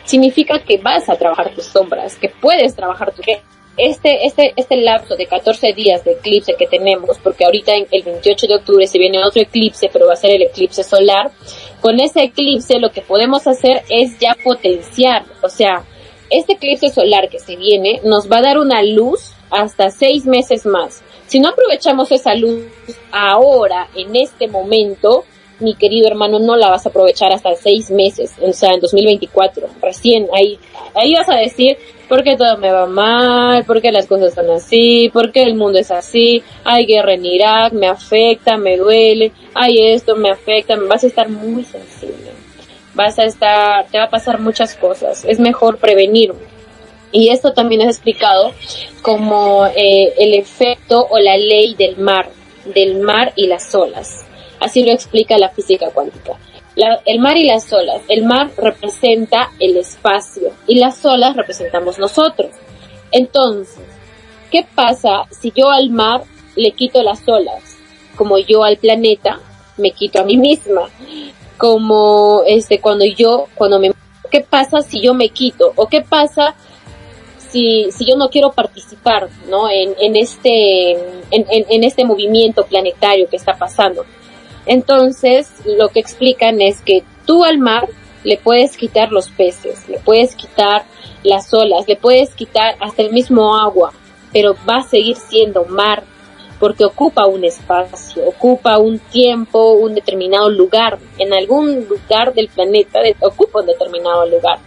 Significa que vas a trabajar tus sombras, que puedes trabajar tu este, este, este lapso de 14 días de eclipse que tenemos, porque ahorita en el 28 de octubre se viene otro eclipse, pero va a ser el eclipse solar, con ese eclipse lo que podemos hacer es ya potenciar, o sea, este eclipse solar que se viene nos va a dar una luz hasta seis meses más. Si no aprovechamos esa luz ahora, en este momento, mi querido hermano, no la vas a aprovechar hasta seis meses, o sea, en 2024, recién ahí, ahí vas a decir, ¿por qué todo me va mal? ¿Por qué las cosas están así? ¿Por qué el mundo es así? Hay guerra en Irak, me afecta, me duele, hay esto, me afecta, vas a estar muy sensible, vas a estar, te va a pasar muchas cosas, es mejor prevenir. Y esto también es explicado como eh, el efecto o la ley del mar, del mar y las olas Así lo explica la física cuántica. el mar y las olas. El mar representa el espacio y las olas representamos nosotros. Entonces, ¿qué pasa si yo al mar le quito las olas? Como yo al planeta me quito a mí misma. Como este cuando yo cuando me ¿qué pasa si yo me quito? ¿O qué pasa si, si yo no quiero participar ¿no? en, en este, en, en, este movimiento planetario que está pasando. Entonces, lo que explican es que tú al mar le puedes quitar los peces, le puedes quitar las olas, le puedes quitar hasta el mismo agua, pero va a seguir siendo mar porque ocupa un espacio, ocupa un tiempo, un determinado lugar, en algún lugar del planeta ocupa un determinado lugar.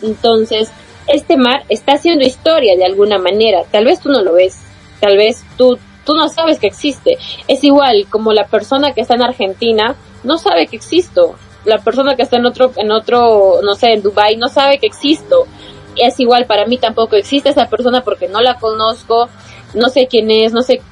Entonces, este mar está haciendo historia de alguna manera, tal vez tú no lo ves, tal vez tú tú no sabes que existe. Es igual como la persona que está en Argentina no sabe que existo. La persona que está en otro, en otro, no sé, en Dubai no sabe que existo. Es igual, para mí tampoco existe esa persona porque no la conozco, no sé quién es, no sé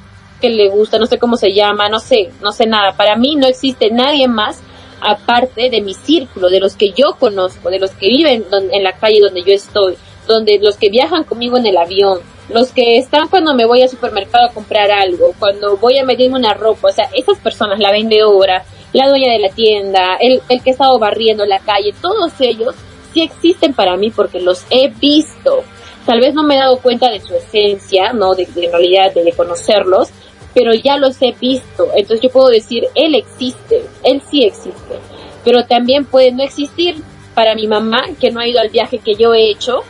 qué le gusta, no sé cómo se llama, no sé, no sé nada. Para mí no existe nadie más aparte de mi círculo, de los que yo conozco, de los que viven en la calle donde yo estoy, donde los que viajan conmigo en el avión, los que están cuando me voy al supermercado a comprar algo, cuando voy a medirme una ropa, o sea, esas personas, la vendedora, la dueña de la tienda, el, el que ha estado barriendo la calle, todos ellos sí existen para mí porque los he visto. Tal vez no me he dado cuenta de su esencia, ¿no? De, en realidad de, conocerlos, pero ya los he visto. Entonces yo puedo decir, él existe, él sí existe. pero también puede no existir para mi mamá que no ha ido al viaje que yo he hecho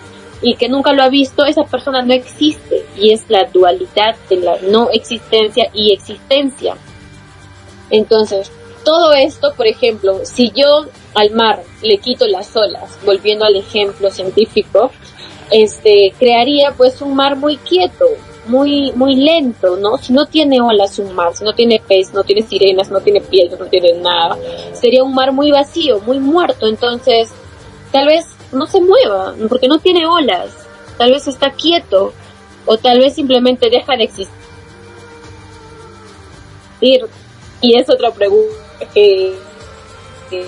y que nunca lo ha visto, esa persona no existe y es la dualidad de la no existencia y existencia. Entonces, todo esto, por ejemplo, si yo al mar le quito las olas, volviendo al ejemplo científico, este crearía pues un mar muy quieto, muy muy lento, ¿no? Si no tiene olas un mar, si no tiene pez, no tiene sirenas, no tiene piedras, no tiene nada, sería un mar muy vacío, muy muerto, entonces tal vez no se mueva, porque no tiene olas, tal vez está quieto, o tal vez simplemente deja de existir. Y es otra pregunta que, que,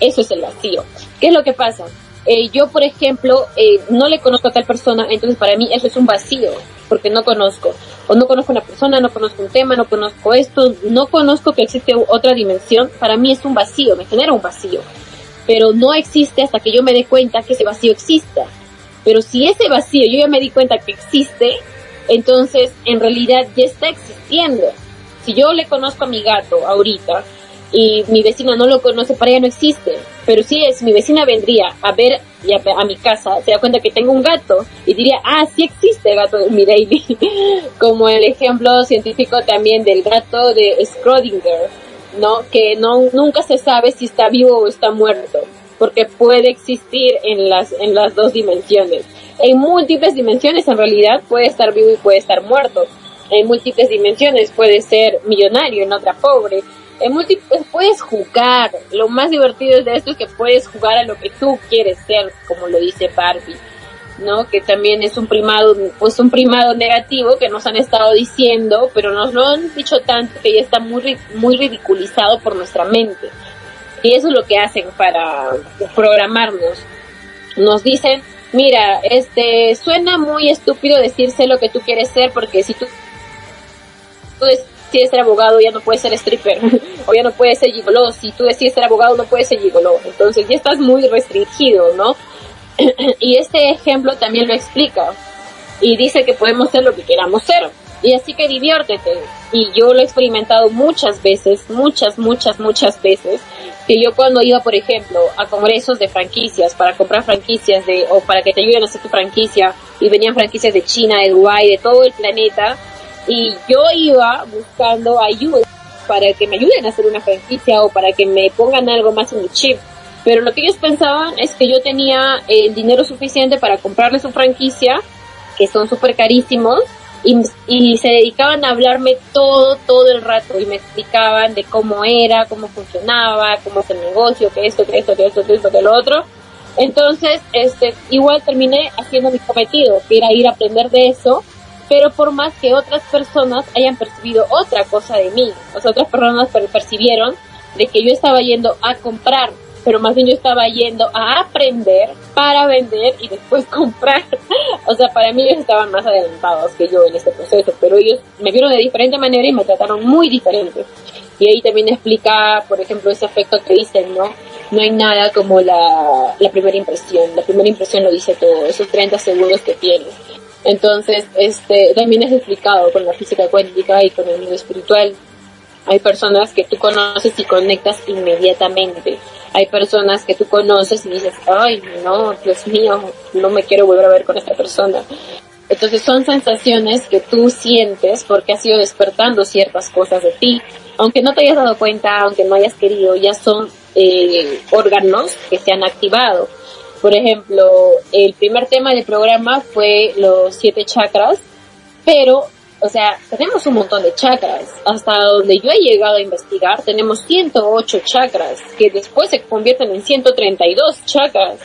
eso es el vacío. ¿Qué es lo que pasa? Eh, yo, por ejemplo, eh, no le conozco a tal persona, entonces para mí eso es un vacío, porque no conozco. O no conozco una persona, no conozco un tema, no conozco esto, no conozco que existe otra dimensión, para mí es un vacío, me genera un vacío. Pero no existe hasta que yo me dé cuenta que ese vacío exista. Pero si ese vacío yo ya me di cuenta que existe, entonces en realidad ya está existiendo. Si yo le conozco a mi gato ahorita, y mi vecina no lo conoce, para ella no existe. Pero si es mi vecina vendría a ver a, mi casa, se da cuenta que tengo un gato y diría, ah, sí existe gato de mi baby. Como el ejemplo científico también del gato de Schrödinger, ¿no? Que no, nunca se sabe si está vivo o está muerto, porque puede existir en las, en las dos dimensiones. En múltiples dimensiones en realidad puede estar vivo y puede estar muerto. En múltiples dimensiones puede ser millonario, en otra pobre, en múltiples puedes jugar. Lo más divertido de esto es que puedes jugar a lo que tú quieres ser, como lo dice Barbie. ¿no? Que también es un primado, pues un primado negativo que nos han estado diciendo, pero nos lo han dicho tanto que ya está muy, muy ridiculizado por nuestra mente. Y eso es lo que hacen para programarnos. Nos dicen, mira, este, suena muy estúpido decirse lo que tú quieres ser porque si tú decides ser abogado ya no puedes ser stripper o ya no puedes ser gigoló. Si tú decides ser abogado no puedes ser gigoló. Entonces ya estás muy restringido, ¿no? y este ejemplo también lo explica y dice que podemos ser lo que queramos ser. Y así que diviértete. Y yo lo he experimentado muchas veces, muchas, muchas, muchas veces, que yo cuando iba, por ejemplo, a congresos de franquicias, para comprar franquicias de, o para que te ayuden a hacer tu franquicia, y venían franquicias de China, de de todo el planeta, y yo iba buscando ayuda para que me ayuden a hacer una franquicia o para que me pongan algo más en mi chip. Pero lo que ellos pensaban es que yo tenía el dinero suficiente para comprarles su franquicia, que son súper carísimos, y, y, se dedicaban a hablarme todo, todo el rato y me explicaban de cómo era, cómo funcionaba, cómo es el negocio, que esto, que esto, que esto, que esto, que lo otro. Entonces, este, igual terminé haciendo mi cometido, que era ir a aprender de eso pero por más que otras personas hayan percibido otra cosa de mí, o sea, otras personas percibieron de que yo estaba yendo a comprar, pero más bien yo estaba yendo a aprender para vender y después comprar. o sea, para mí ellos estaban más adelantados que yo en este proceso, pero ellos me vieron de diferente manera y me trataron muy diferente. Y ahí también explica, por ejemplo, ese efecto que dicen, ¿no? No hay nada como la, la primera impresión. La primera impresión lo dice todo, esos 30 segundos que tienes entonces, este, también es explicado con la física cuántica y con el mundo espiritual. Hay personas que tú conoces y conectas inmediatamente. Hay personas que tú conoces y dices, ay, no, Dios mío, no me quiero volver a ver con esta persona. Entonces son sensaciones que tú sientes porque has ido despertando ciertas cosas de ti. Aunque no te hayas dado cuenta, aunque no hayas querido, ya son eh, órganos que se han activado. Por ejemplo, el primer tema del programa fue los siete chakras, pero, o sea, tenemos un montón de chakras. Hasta donde yo he llegado a investigar, tenemos 108 chakras, que después se convierten en 132 chakras.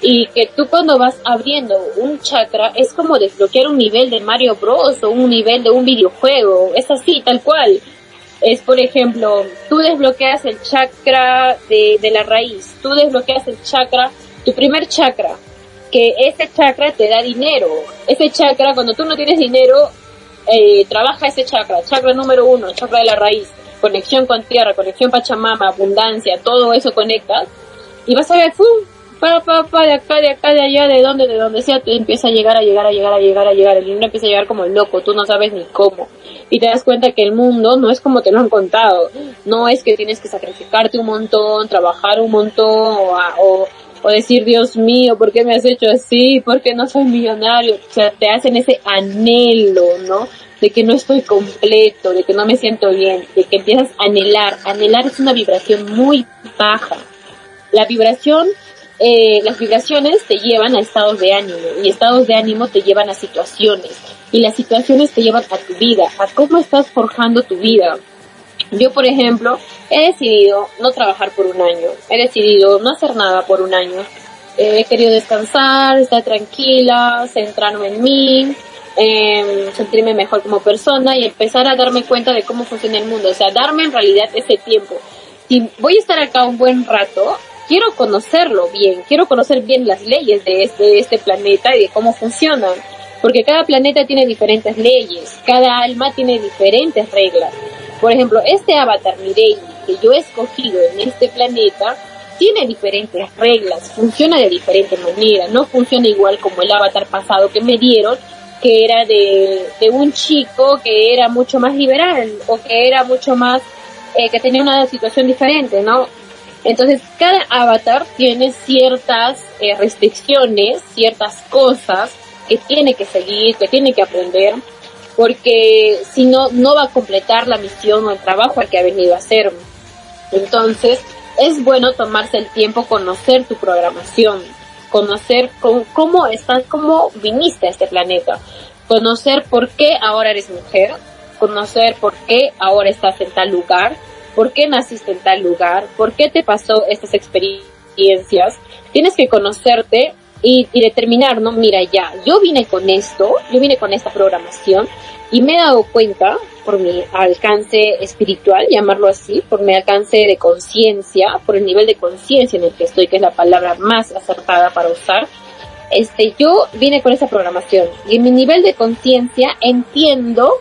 Y que tú cuando vas abriendo un chakra es como desbloquear un nivel de Mario Bros o un nivel de un videojuego. Es así, tal cual es por ejemplo, tú desbloqueas el chakra de, de, la raíz, tú desbloqueas el chakra tu primer chakra, que ese chakra te da dinero. Ese chakra, cuando tú no tienes dinero, eh, trabaja ese chakra, chakra número uno, chakra de la raíz, conexión con tierra, conexión Pachamama, abundancia, todo eso conectas y vas a ver, ¡pum! pa, pa, pa, de acá, de acá, de allá, de donde, de donde sea, te empieza a llegar, a llegar, a llegar, a llegar, a llegar, el dinero empieza a llegar como loco, tú no sabes ni cómo. Y te das cuenta que el mundo no es como te lo han contado, no es que tienes que sacrificarte un montón, trabajar un montón, o, o, o decir, Dios mío, ¿por qué me has hecho así? ¿Por qué no soy millonario? O sea, te hacen ese anhelo, ¿no? de que no estoy completo, de que no me siento bien, de que empiezas a anhelar. Anhelar es una vibración muy baja. La vibración eh, las vibraciones te llevan a estados de ánimo y estados de ánimo te llevan a situaciones y las situaciones te llevan a tu vida, a cómo estás forjando tu vida. Yo, por ejemplo, he decidido no trabajar por un año, he decidido no hacer nada por un año. he querido descansar, estar tranquila, centrarme en mí, eh, sentirme mejor como persona y empezar a darme cuenta de cómo funciona el mundo, o sea, darme en realidad ese tiempo. Si voy a estar acá un buen rato, quiero conocerlo bien, quiero conocer bien las leyes de este, este planeta y de cómo funcionan, porque cada planeta tiene diferentes leyes, cada alma tiene diferentes reglas. Por ejemplo, este avatar Mireille que yo he escogido en este planeta tiene diferentes reglas, funciona de diferente manera, no funciona igual como el avatar pasado que me dieron, que era de, un chico que era mucho más liberal o que era mucho más, eh, que tenía una situación diferente, ¿no? Entonces, cada avatar tiene ciertas eh, restricciones, ciertas cosas que tiene que seguir, que tiene que aprender, porque si no, no va a completar la misión o el trabajo al que ha venido a hacer. Entonces, es bueno tomarse el tiempo, conocer tu programación, conocer cómo estás, cómo viniste a este planeta, conocer por qué ahora eres mujer, conocer por qué ahora estás en tal lugar, por qué naciste en tal lugar, por qué te pasó estas experiencias. Tienes que conocerte y, determinar, ¿no? Mira, ya, yo vine con esto, yo vine con esta programación y me he dado cuenta por mi alcance espiritual, llamarlo así, por mi alcance de conciencia, por el nivel de conciencia en el que estoy, que es la palabra más acertada para usar, este, yo vine con esa programación y en mi nivel de conciencia entiendo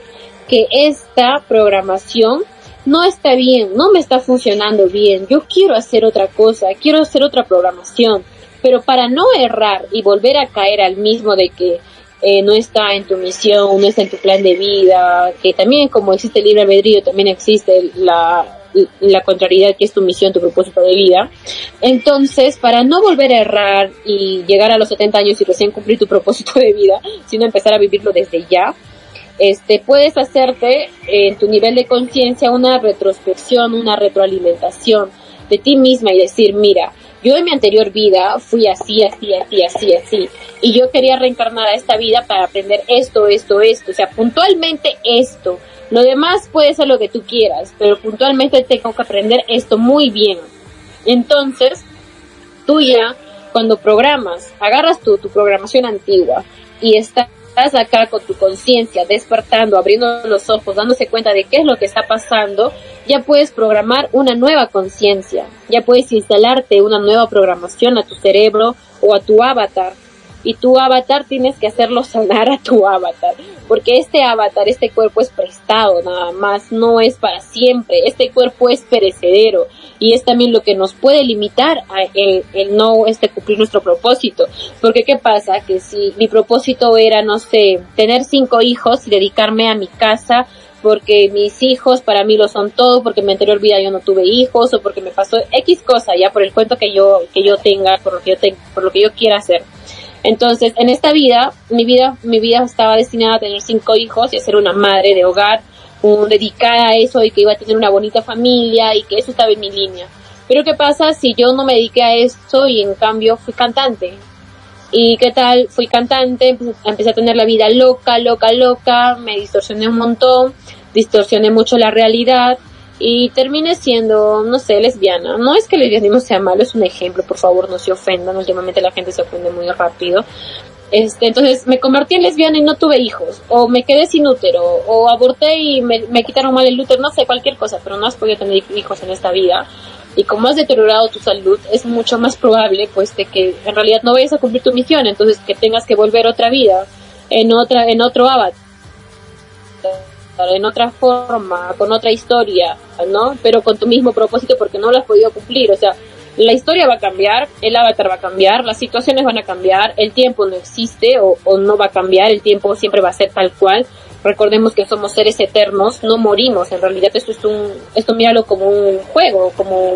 que esta programación no está bien, no me está funcionando bien, yo quiero hacer otra cosa, quiero hacer otra programación, pero para no errar y volver a caer al mismo de que eh, no está en tu misión, no está en tu plan de vida, que también como existe el libre albedrío, también existe la, la contrariedad que es tu misión, tu propósito de vida. Entonces, para no volver a errar y llegar a los 70 años y recién cumplir tu propósito de vida, sino empezar a vivirlo desde ya, este, puedes hacerte en tu nivel de conciencia una retrospección, una retroalimentación de ti misma y decir, mira, yo en mi anterior vida fui así, así, así, así, así, y yo quería reencarnar a esta vida para aprender esto, esto, esto, o sea, puntualmente esto. Lo demás puede ser lo que tú quieras, pero puntualmente tengo que aprender esto muy bien. Entonces, tú ya, cuando programas, agarras tu, tu programación antigua y estás estás acá con tu conciencia, despertando, abriendo los ojos, dándose cuenta de qué es lo que está pasando, ya puedes programar una nueva conciencia, ya puedes instalarte una nueva programación a tu cerebro o a tu avatar. Y tu avatar tienes que hacerlo sanar a tu avatar, porque este avatar, este cuerpo es prestado nada más, no es para siempre, este cuerpo es perecedero y es también lo que nos puede limitar a el, el no este cumplir nuestro propósito, porque qué pasa que si mi propósito era no sé, tener cinco hijos y dedicarme a mi casa porque mis hijos para mí lo son todo, porque en mi anterior vida yo no tuve hijos o porque me pasó X cosa ya por el cuento que yo que yo tenga, por lo que yo tengo, por lo que yo quiera hacer. Entonces, en esta vida, mi vida, mi vida estaba destinada a tener cinco hijos y a ser una madre de hogar, un, dedicada a eso y que iba a tener una bonita familia y que eso estaba en mi línea. Pero ¿qué pasa si yo no me dediqué a eso y en cambio fui cantante? ¿Y qué tal? Fui cantante, empecé a tener la vida loca, loca, loca, me distorsioné un montón, distorsioné mucho la realidad y terminé siendo, no sé, lesbiana. No es que el lesbianismo sea malo, es un ejemplo, por favor, no se ofendan. Últimamente la gente se ofende muy rápido. Este, entonces me convertí en lesbiana y no tuve hijos, o me quedé sin útero, o aborté y me, quitaron mal el útero, no sé, cualquier cosa, pero no has podido tener hijos en esta vida. Y como has deteriorado tu salud, es mucho más probable, pues, de que en realidad no vayas a cumplir tu misión, entonces que tengas que volver otra vida, en otra, en otro avatar en otra forma, con otra historia, ¿no? Pero con tu mismo propósito porque no lo has podido cumplir. O sea, la historia va a cambiar, el avatar va a cambiar, las situaciones van a cambiar, el tiempo no existe o, no va a cambiar, el tiempo siempre va a ser tal cual. Recordemos que somos seres eternos, no morimos, en realidad esto es un, esto míralo como un juego, como,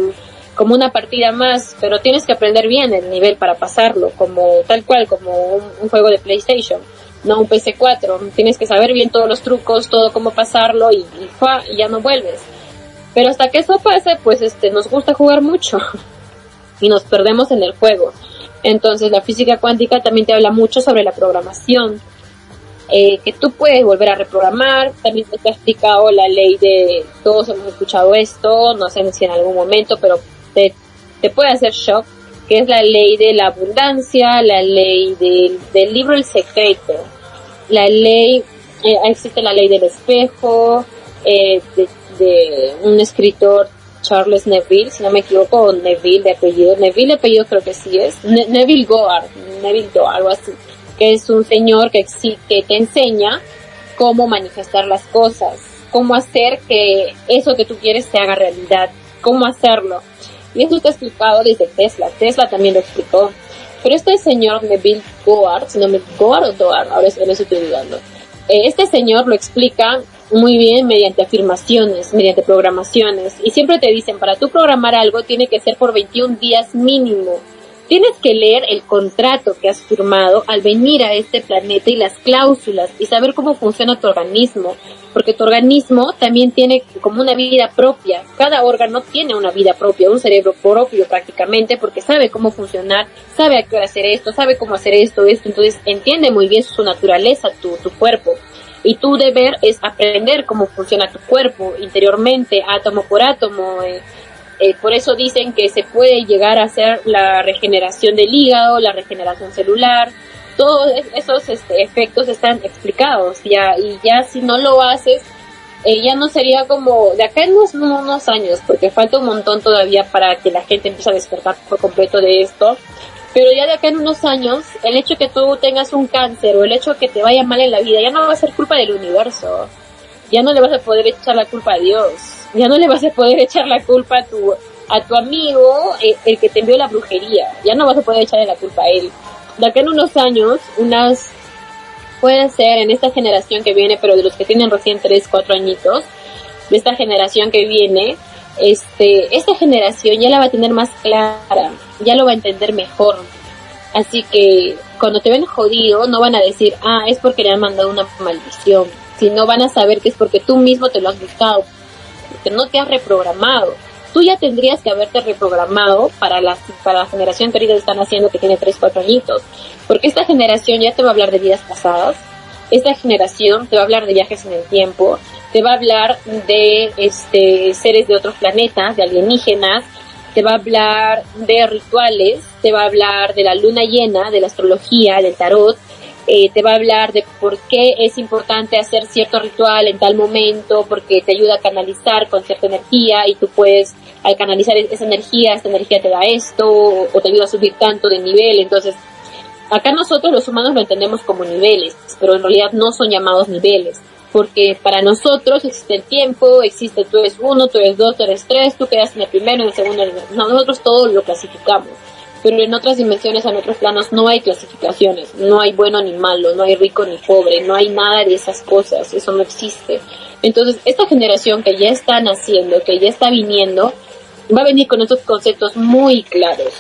como una partida más, pero tienes que aprender bien el nivel para pasarlo, como tal cual, como un, juego de PlayStation, no un PC4, tienes que saber bien todos los trucos, todo cómo pasarlo y, y, y ya no vuelves. Pero hasta que eso pase, pues este, nos gusta jugar mucho. y nos perdemos en el juego. Entonces la física cuántica también te habla mucho sobre la programación, eh, que tú puedes volver a reprogramar, también te ha explicado la ley de, todos hemos escuchado esto, no sé si en algún momento, pero te, te puede hacer shock, que es la ley de la abundancia, la ley del libro El Secreto, la ley, eh, existe la ley del espejo, eh, de, de un escritor Charles Neville, si no me equivoco, Neville de apellido, Neville de apellido creo que sí es, Neville Goard, Neville Goard, algo así, que es un señor que, que te enseña cómo manifestar las cosas, cómo hacer que eso que tú quieres se haga realidad, cómo hacerlo. Y eso está explicado desde Tesla, Tesla también lo explicó. Pero este señor Neville Goard, si no me Goard o Doard, ahora lo estoy dudando. Eh, este señor lo explica muy bien mediante afirmaciones, mediante programaciones. Y siempre te dicen, para tú programar algo tiene que ser por 21 días mínimo. Tienes que leer el contrato que has firmado al venir a este planeta y las cláusulas y saber cómo funciona tu organismo, porque tu organismo también tiene como una vida propia. Cada órgano tiene una vida propia, un cerebro propio prácticamente, porque sabe cómo funcionar, sabe a qué hacer esto, sabe cómo hacer esto, esto, entonces entiende muy bien su naturaleza, tu, tu cuerpo. Y tu deber es aprender cómo funciona tu cuerpo interiormente, átomo por átomo. Eh, eh, por eso dicen que se puede llegar a hacer la regeneración del hígado, la regeneración celular. Todos esos este, efectos están explicados ya y ya si no lo haces, eh, ya no sería como de acá en unos, unos años, porque falta un montón todavía para que la gente empiece a despertar por completo de esto. Pero ya de acá en unos años, el hecho que tú tengas un cáncer o el hecho que te vaya mal en la vida ya no va a ser culpa del universo. Ya no le vas a poder echar la culpa a Dios. Ya no le vas a poder echar la culpa a tu, a tu amigo, el, eh, el que te envió la brujería. Ya no vas a poder echarle la culpa a él. De acá en unos años, unas, puede ser en esta generación que viene, pero de los que tienen recién 3, 4 añitos, de esta generación que viene, este, esta generación ya la va a tener más clara, ya lo va a entender mejor. Así que cuando te ven jodido, no van a decir, ah, es porque le han mandado una maldición, sino van a saber que es porque tú mismo te lo has buscado, porque no te has reprogramado. Tú ya tendrías que haberte reprogramado para la, para la generación que ahorita están haciendo que tiene 3, 4 añitos. Porque esta generación ya te va a hablar de vidas pasadas, esta generación te va a hablar de viajes en el tiempo, te va a hablar de este, seres de otros planetas, de alienígenas, te va a hablar de rituales, te va a hablar de la luna llena, de la astrología, del tarot, eh, te va a hablar de por qué es importante hacer cierto ritual en tal momento, porque te ayuda a canalizar con cierta energía y tú puedes, al canalizar esa energía, esta energía te da esto, o te ayuda a subir tanto de nivel, entonces acá nosotros los humanos lo entendemos como niveles, pero en realidad no son llamados niveles porque para nosotros existe el tiempo, existe tú eres uno, tú eres dos, tú eres tres, tú quedas en el primero, en el segundo, nosotros todo lo clasificamos. Pero en otras dimensiones, en otros planos, no hay clasificaciones, no hay bueno ni malo, no hay rico ni pobre, no hay nada de esas cosas, eso no existe. Entonces, esta generación que ya está naciendo, que ya está viniendo, va a venir con estos conceptos muy claros.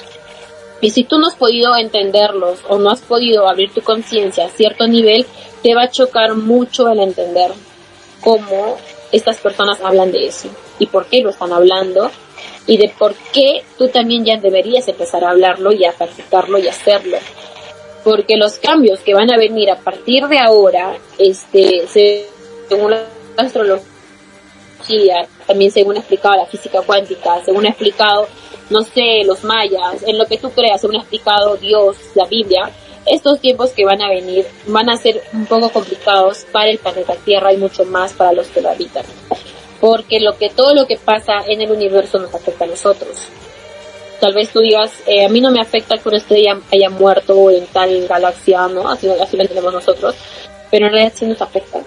Y si tú no has podido entenderlos o no has podido abrir tu conciencia a cierto nivel, te va a chocar mucho el entender cómo estas personas hablan de eso y por qué lo están hablando y de por qué tú también ya deberías empezar a hablarlo y a practicarlo y hacerlo. Porque los cambios que van a venir a partir de ahora, este, según la astrología, también según ha explicado la física cuántica, según ha explicado, no sé, los mayas, en lo que tú creas, según ha explicado Dios, la Biblia, estos tiempos que van a venir van a ser un poco complicados para el planeta Tierra y mucho más para los que lo habitan. Porque lo que, todo lo que pasa en el universo nos afecta a nosotros. Tal vez tú digas, eh, a mí no me afecta que una estrella haya muerto en tal galaxia, ¿no? Así, así lo entendemos nosotros. Pero en realidad sí nos afecta.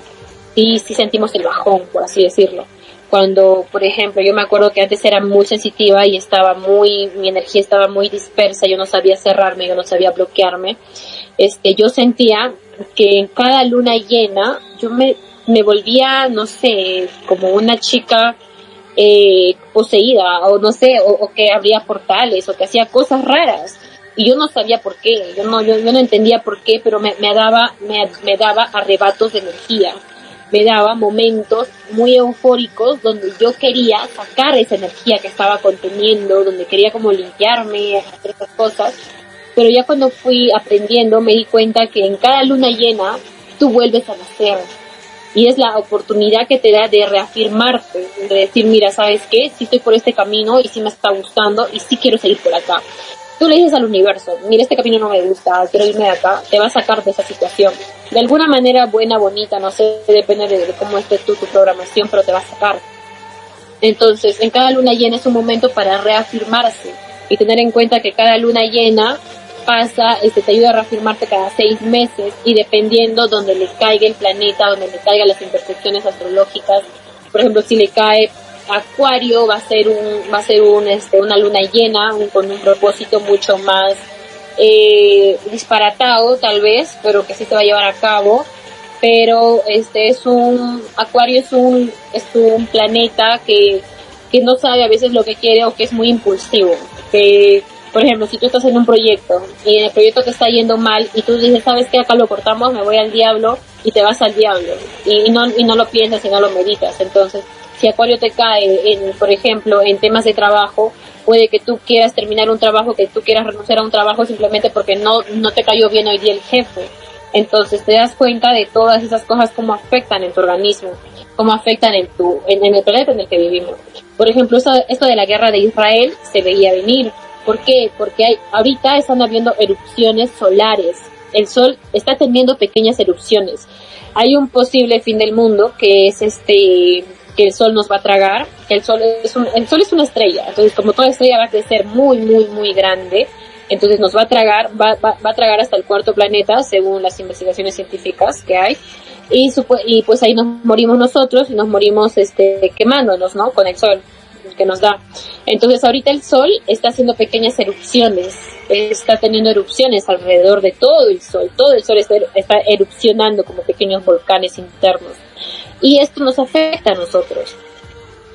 Y sí sentimos el bajón, por así decirlo. Cuando, por ejemplo, yo me acuerdo que antes era muy sensitiva y estaba muy, mi energía estaba muy dispersa, yo no sabía cerrarme, yo no sabía bloquearme, este, yo sentía que en cada luna llena yo me, me volvía, no sé, como una chica eh, poseída, o no sé, o, que abría portales, o que hacía cosas raras. Y yo no sabía por qué, yo no, yo, no entendía por qué, pero me, me daba, me, me daba arrebatos de energía me daba momentos muy eufóricos donde yo quería sacar esa energía que estaba conteniendo, donde quería como limpiarme, hacer esas cosas. Pero ya cuando fui aprendiendo me di cuenta que en cada luna llena tú vuelves a nacer. Y es la oportunidad que te da de reafirmarte, de decir, mira, ¿sabes qué? Sí estoy por este camino y sí me está gustando y sí quiero seguir por acá tú le dices al universo, mira, este camino no me gusta, quiero irme de acá, te va a sacar de esa situación. De alguna manera buena, bonita, no sé, depende de, cómo esté tu programación, pero te va a sacar. Entonces, en cada luna llena es un momento para reafirmarse y tener en cuenta que cada luna llena pasa, este, te ayuda a reafirmarte cada seis meses y dependiendo donde le caiga el planeta, donde le caigan las imperfecciones astrológicas, por ejemplo, si le cae Acuario va a ser un va a ser un este una luna llena con un propósito mucho más eh, disparatado tal vez pero que sí se va a llevar a cabo pero este es un Acuario es un es un planeta que que no sabe a veces lo que quiere o que es muy impulsivo que por ejemplo, si tú estás en un proyecto y en el proyecto te está yendo mal y tú dices, ¿sabes qué? Acá lo cortamos, me voy al diablo y te vas al diablo y, no, y no lo piensas y no lo meditas. Entonces, si Acuario te cae, en, por ejemplo, en temas de trabajo, puede que tú quieras terminar un trabajo, que tú quieras renunciar a un trabajo simplemente porque no, no te cayó bien hoy día el jefe. Entonces te das cuenta de todas esas cosas cómo afectan en tu organismo, cómo afectan en tu, en, el planeta en el que vivimos. Por ejemplo, esto, esto de la guerra de Israel se veía venir. ¿Por qué? Porque hay, ahorita están habiendo erupciones solares. El sol está teniendo pequeñas erupciones. Hay un posible fin del mundo que es este que el sol nos va a tragar. El sol es un, el sol es una estrella, entonces como toda estrella va a crecer muy, muy, muy grande, entonces nos va a tragar, va, va, a tragar hasta el cuarto planeta, según las investigaciones científicas que hay. Y, y pues ahí nos morimos nosotros y nos morimos este, quemándonos, ¿no? Con el sol que nos da. Entonces ahorita el sol está haciendo pequeñas erupciones, está teniendo erupciones alrededor de todo el sol, todo el sol está erupcionando como pequeños volcanes internos y esto nos afecta a nosotros.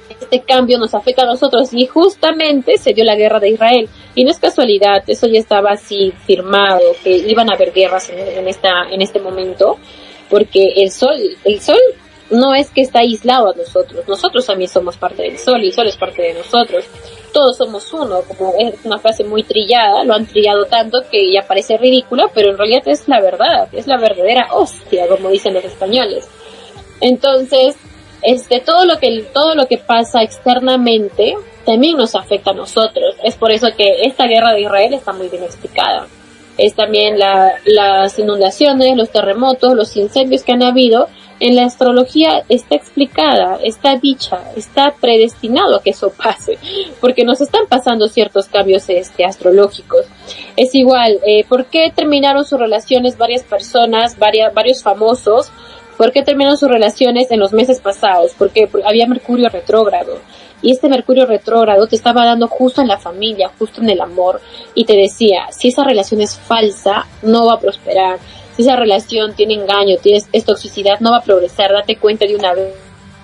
Este cambio nos afecta a nosotros y justamente se dio la guerra de Israel. Y no es casualidad, eso ya estaba así firmado, que iban a haber guerras en, esta, en este momento, porque el sol, el sol no es que está aislado a nosotros, nosotros también somos parte del sol y el sol es parte de nosotros. Todos somos uno, como es una frase muy trillada, lo han trillado tanto que ya parece ridículo, pero en realidad es la verdad, es la verdadera hostia, como dicen los españoles. Entonces, este, todo lo que, todo lo que pasa externamente también nos afecta a nosotros. Es por eso que esta guerra de Israel está muy bien explicada. Es también la, las inundaciones, los terremotos, los incendios que han habido. En la astrología está explicada, está dicha, está predestinado a que eso pase, porque nos están pasando ciertos cambios este, astrológicos. Es igual, eh, ¿por qué terminaron sus relaciones varias personas, varios famosos? ¿Por qué terminaron sus relaciones en los meses pasados? Porque había Mercurio retrógrado. Y este Mercurio retrógrado te estaba dando justo en la familia, justo en el amor. Y te decía, si esa relación es falsa, no va a prosperar. Si esa relación tiene engaño, tiene es toxicidad, no va a progresar. Date cuenta de una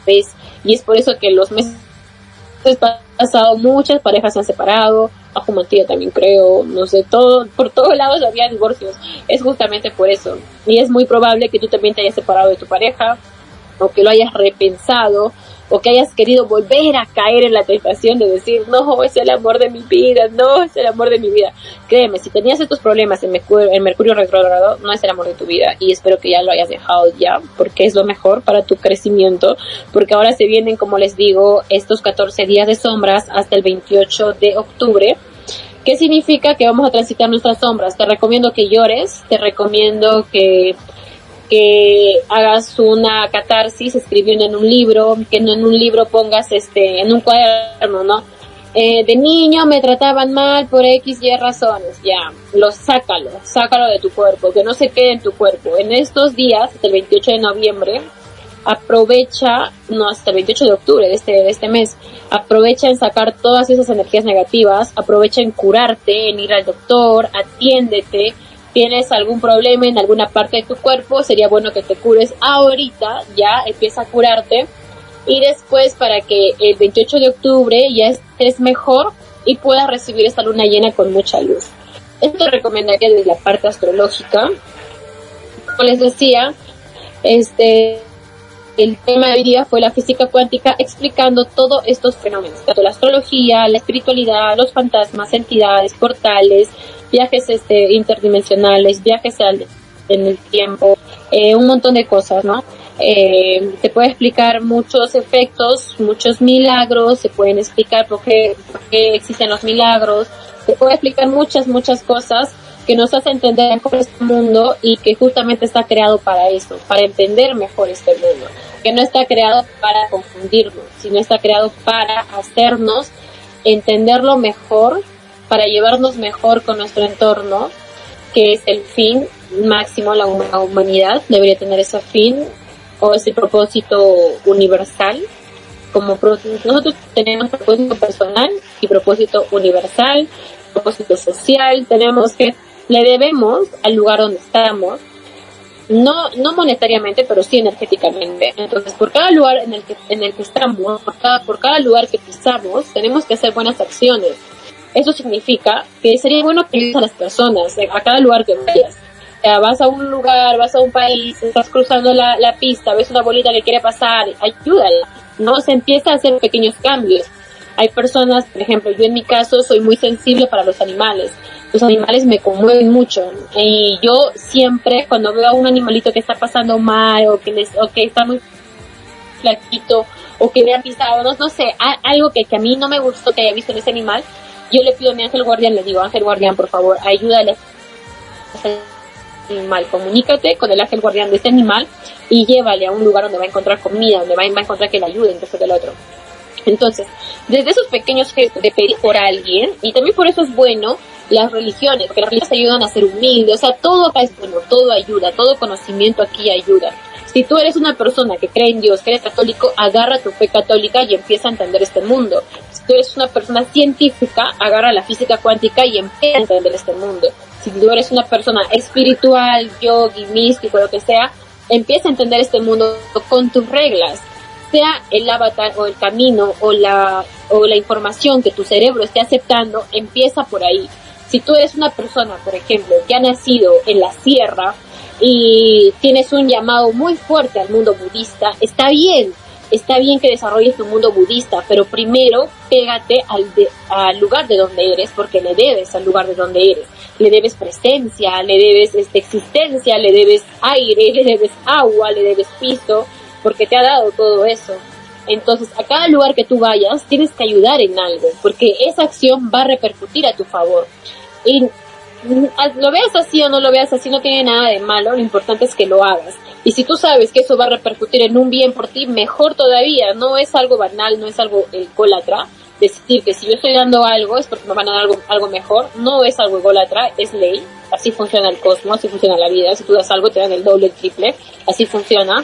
vez. Y es por eso que los meses pasado muchas parejas se han separado, Mantilla también creo, no sé, todo, por todos lados había divorcios. Es justamente por eso. Y es muy probable que tú también te hayas separado de tu pareja, o que lo hayas repensado, o que hayas querido volver a caer en la tentación de decir, no, es el amor de mi vida, no, es el amor de mi vida. Créeme, si tenías estos problemas en Mercurio, en Mercurio retrogrado, no es el amor de tu vida y espero que ya lo hayas dejado ya, porque es lo mejor para tu crecimiento, porque ahora se vienen, como les digo, estos 14 días de sombras hasta el 28 de octubre. ¿Qué significa que vamos a transitar nuestras sombras? Te recomiendo que llores, te recomiendo que que hagas una catarsis escribiendo en un libro, que no en un libro pongas este, en un cuaderno, ¿no? Eh, de niño me trataban mal por X y razones, ya, lo sácalo, sácalo de tu cuerpo, que no se quede en tu cuerpo. En estos días, el 28 de noviembre, aprovecha, no hasta el 28 de octubre de este, de este mes, aprovecha en sacar todas esas energías negativas, aprovecha en curarte, en ir al doctor, atiéndete, tienes algún problema en alguna parte de tu cuerpo, sería bueno que te cures ahorita, ya empieza a curarte y después para que el 28 de octubre ya estés mejor y puedas recibir esta luna llena con mucha luz. Esto recomendaría desde la parte astrológica. Como les decía, este el tema de hoy día fue la física cuántica explicando todos estos fenómenos, tanto la astrología, la espiritualidad, los fantasmas, entidades, portales, viajes este, interdimensionales, viajes en el tiempo, eh, un montón de cosas, ¿no? Eh, se puede explicar muchos efectos, muchos milagros, se pueden explicar por qué, por qué existen los milagros, se puede explicar muchas, muchas cosas que nos hace entender mejor este mundo y que justamente está creado para eso, para entender mejor este mundo, que no está creado para confundirnos, sino está creado para hacernos entenderlo mejor, para llevarnos mejor con nuestro entorno, que es el fin máximo, la humanidad debería tener ese fin o ese propósito universal. Como nosotros tenemos propósito personal y propósito universal, propósito social, tenemos que le debemos al lugar donde estamos, no, no monetariamente, pero sí energéticamente. Entonces, por cada lugar en el que, en el que estamos, por cada, por cada lugar que pisamos, tenemos que hacer buenas acciones. Eso significa que sería bueno que a las personas, a cada lugar que vayas. Ya, vas a un lugar, vas a un país, estás cruzando la, la pista, ves una bolita que quiere pasar, ayúdala. No se empieza a hacer pequeños cambios. Hay personas, por ejemplo, yo en mi caso soy muy sensible para los animales los animales me conmueven mucho y yo siempre cuando veo a un animalito que está pasando mal o que les, o que está muy flaquito o que me han pisado, no, no sé, algo que, que, a mí no me gustó que haya visto en ese animal, yo le pido a mi ángel guardián, le digo, ángel guardián, por favor, ayúdale animal, comunícate con el ángel guardián de ese animal y llévale a un lugar donde va a encontrar comida, donde va, a encontrar que le ayude, entonces del otro. Entonces, desde esos pequeños gestos de pedir por alguien, y también por eso es bueno las religiones, porque las religiones ayudan a ser humildes, o sea, todo acá es bueno, todo ayuda, todo conocimiento aquí ayuda. Si tú eres una persona que cree en Dios, que eres católico, agarra tu fe católica y empieza a entender este mundo. Si tú eres una persona científica, agarra la física cuántica y empieza a entender este mundo. Si tú eres una persona espiritual, yogi, místico, lo que sea, empieza a entender este mundo con tus reglas sea el avatar o el camino o la, o la información que tu cerebro esté aceptando, empieza por ahí. Si tú eres una persona, por ejemplo, que ha nacido en la sierra y tienes un llamado muy fuerte al mundo budista, está bien, está bien que desarrolles tu mundo budista, pero primero pégate al, al lugar de donde eres, porque le debes al lugar de donde eres. Le debes presencia, le debes este, existencia, le debes aire, le debes agua, le debes piso, porque te ha dado todo eso. Entonces, a cada lugar que tú vayas, tienes que ayudar en algo, porque esa acción va a repercutir a tu favor. Lo veas así o no lo veas así, no tiene nada de malo, lo importante es que lo hagas. Y si tú sabes que eso va a repercutir en un bien por ti, mejor todavía, no es algo banal, no es algo ególatra. Decir que si yo estoy dando algo es porque me van a dar algo, algo mejor, no es algo ególatra, es ley, así funciona el cosmos, así funciona la vida, si tú das algo te dan el doble, el triple, así funciona.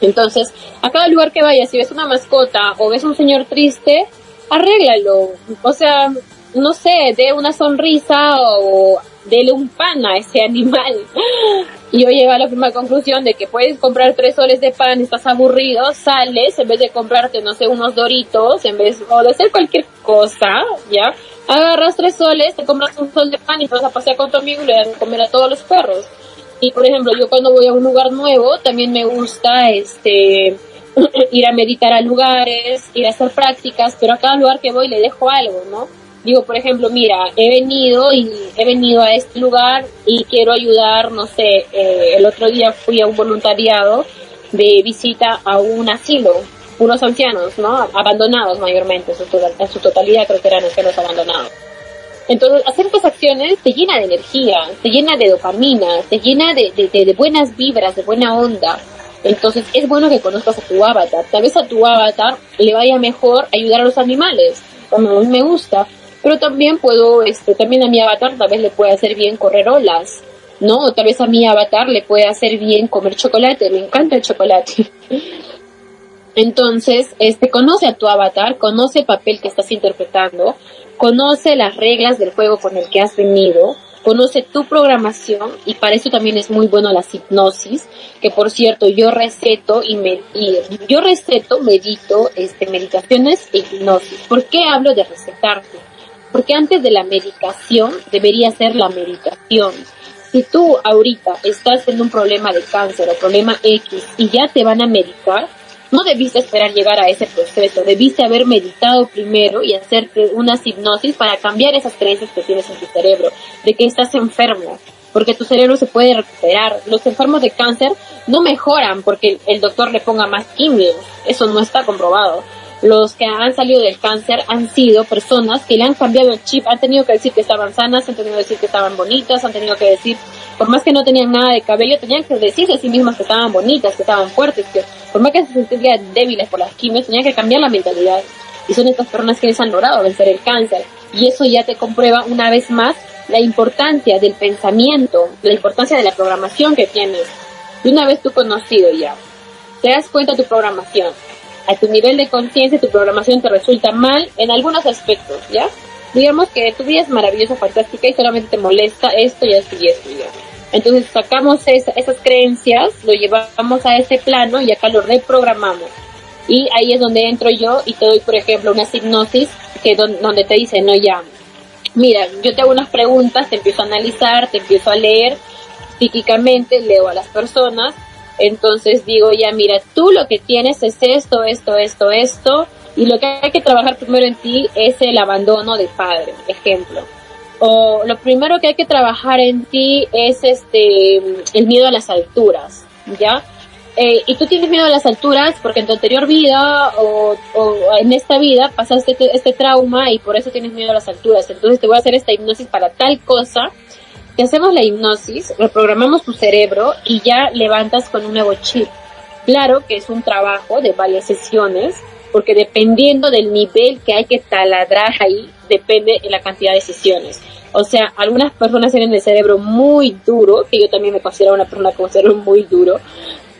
Entonces, a cada lugar que vayas, si ves una mascota o ves un señor triste, arréglalo. O sea, no sé, dé una sonrisa o dele un pan a ese animal. Y yo llego a la primera conclusión de que puedes comprar tres soles de pan, estás aburrido, sales, en vez de comprarte, no sé, unos doritos, en vez o de hacer cualquier cosa, ¿ya? Agarras tres soles, te compras un sol de pan y vas a pasear con tu amigo y le das a comer a todos los perros. Y por ejemplo, yo cuando voy a un lugar nuevo, también me gusta este ir a meditar a lugares, ir a hacer prácticas, pero a cada lugar que voy le dejo algo, ¿no? Digo, por ejemplo, mira, he venido y he venido a este lugar y quiero ayudar, no sé, eh, el otro día fui a un voluntariado de visita a un asilo, unos ancianos, ¿no? Abandonados mayormente, en su, totalidad creo que eran ancianos abandonados. Entonces, hacer estas acciones te llena de energía, te llena de dopamina, te llena de, de, buenas vibras, de buena onda. Entonces, es bueno que conozcas a tu avatar. Tal vez a tu avatar le vaya mejor ayudar a los animales, como a mí me gusta. Pero también puedo, este, también a mi avatar tal vez le puede hacer bien correr olas. ¿no? O tal vez a mi avatar le puede hacer bien comer chocolate, me encanta el chocolate. Entonces, este, conoce a tu avatar, conoce el papel que estás interpretando, conoce las reglas del juego con el que has venido, conoce tu programación y para eso también es muy bueno la hipnosis, que por cierto yo receto y, me, yo receto, medito, este, meditaciones e hipnosis. ¿Por qué hablo de recetarte? Porque antes de la medicación debería ser la meditación. Si tú ahorita estás en un problema de cáncer o problema X y ya te van a medicar, no debiste esperar llegar a ese proceso, debiste haber meditado primero y hacerte una hipnosis para cambiar esas creencias que tienes en tu cerebro, de que estás enfermo, porque tu cerebro se puede recuperar. Los enfermos de cáncer no mejoran porque el doctor le ponga más quimios, eso no está comprobado. Los que han salido del cáncer han sido personas que le han cambiado el chip, han tenido que decir que estaban sanas, han tenido que decir que estaban bonitas, han tenido que decir por más que no tenían nada de cabello, tenían que decirse a sí mismas que estaban bonitas, que estaban fuertes, que por más que se sentían débiles por las quimios, tenían que cambiar la mentalidad. Y son estas personas que han logrado vencer el cáncer. Y eso ya te comprueba una vez más la importancia del pensamiento, la importancia de la programación que tienes. Y una vez tú conocido ya, te das cuenta de tu programación. A tu nivel de conciencia, tu programación te resulta mal en algunos aspectos, ¿ya? digamos que tu vida es maravillosa, fantástica y solamente te molesta esto y esto y esto. Entonces sacamos esas creencias, lo llevamos a ese plano y acá lo reprogramamos. Y ahí es donde entro yo y te doy, por ejemplo, una hipnosis que donde te dice, no, ya, mira, yo te hago unas preguntas, te empiezo a analizar, te empiezo a leer psíquicamente, leo a las personas, entonces digo, ya, mira, tú lo que tienes es esto, esto, esto, esto, y lo que hay que trabajar primero en ti es el abandono de padre, ejemplo. O lo primero que hay que trabajar en ti es este el miedo a las alturas, ¿ya? Eh, y tú tienes miedo a las alturas porque en tu anterior vida o, o en esta vida pasaste este, este, trauma y por eso tienes miedo a las alturas. Entonces te voy a hacer esta hipnosis para tal cosa. Te hacemos la hipnosis, reprogramamos tu cerebro y ya levantas con un nuevo chip. Claro que es un trabajo de varias sesiones porque dependiendo del nivel que hay que taladrar ahí, depende de la cantidad de sesiones. O sea, algunas personas tienen el cerebro muy duro, que yo también me considero una persona con cerebro muy duro,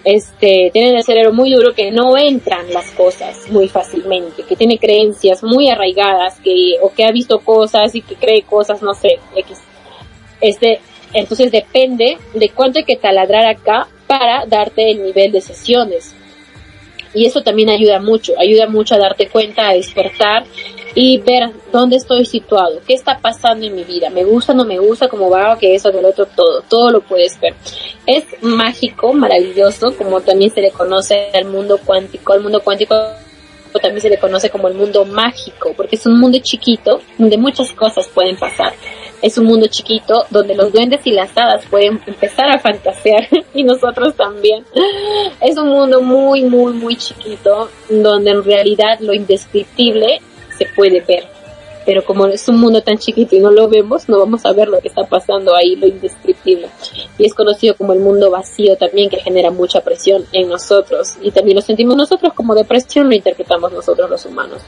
este, tienen el cerebro muy duro que no entran las cosas muy fácilmente, que tiene creencias muy arraigadas, que, o que ha visto cosas y que cree cosas, no sé, X. Este, entonces depende de cuánto hay que taladrar acá para darte el nivel de sesiones. Y eso también ayuda mucho, ayuda mucho a darte cuenta, a despertar y ver dónde estoy situado, qué está pasando en mi vida, me gusta, no me gusta, cómo va, que eso, del otro, todo, todo lo puedes ver. Es mágico, maravilloso, como también se le conoce al mundo cuántico, al mundo cuántico también se le conoce como el mundo mágico, porque es un mundo chiquito donde muchas cosas pueden pasar. Es un mundo chiquito donde los duendes y las hadas pueden empezar a fantasear y nosotros también. Es un mundo muy, muy, muy chiquito donde en realidad lo indescriptible se puede ver pero como es un mundo tan chiquito y no lo vemos, no vamos a ver lo que está pasando ahí, lo indescriptible. Y es conocido como el mundo vacío también, que genera mucha presión en nosotros. Y también lo sentimos nosotros como depresión, lo interpretamos nosotros los humanos.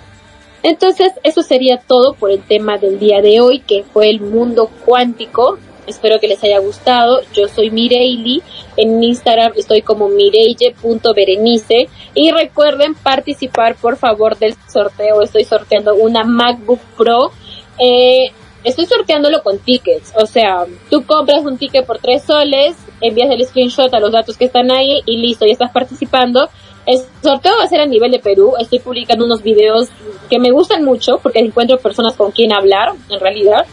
Entonces, eso sería todo por el tema del día de hoy, que fue el mundo cuántico. Espero que les haya gustado. Yo soy Mireili. En Instagram estoy como mireille.berenice. Y recuerden participar, por favor, del sorteo. Estoy sorteando una MacBook Pro. Eh, estoy sorteándolo con tickets. O sea, tú compras un ticket por tres soles, envías el screenshot a los datos que están ahí y listo, ya estás participando. El sorteo va a ser a nivel de Perú. Estoy publicando unos videos que me gustan mucho porque encuentro personas con quien hablar, en realidad.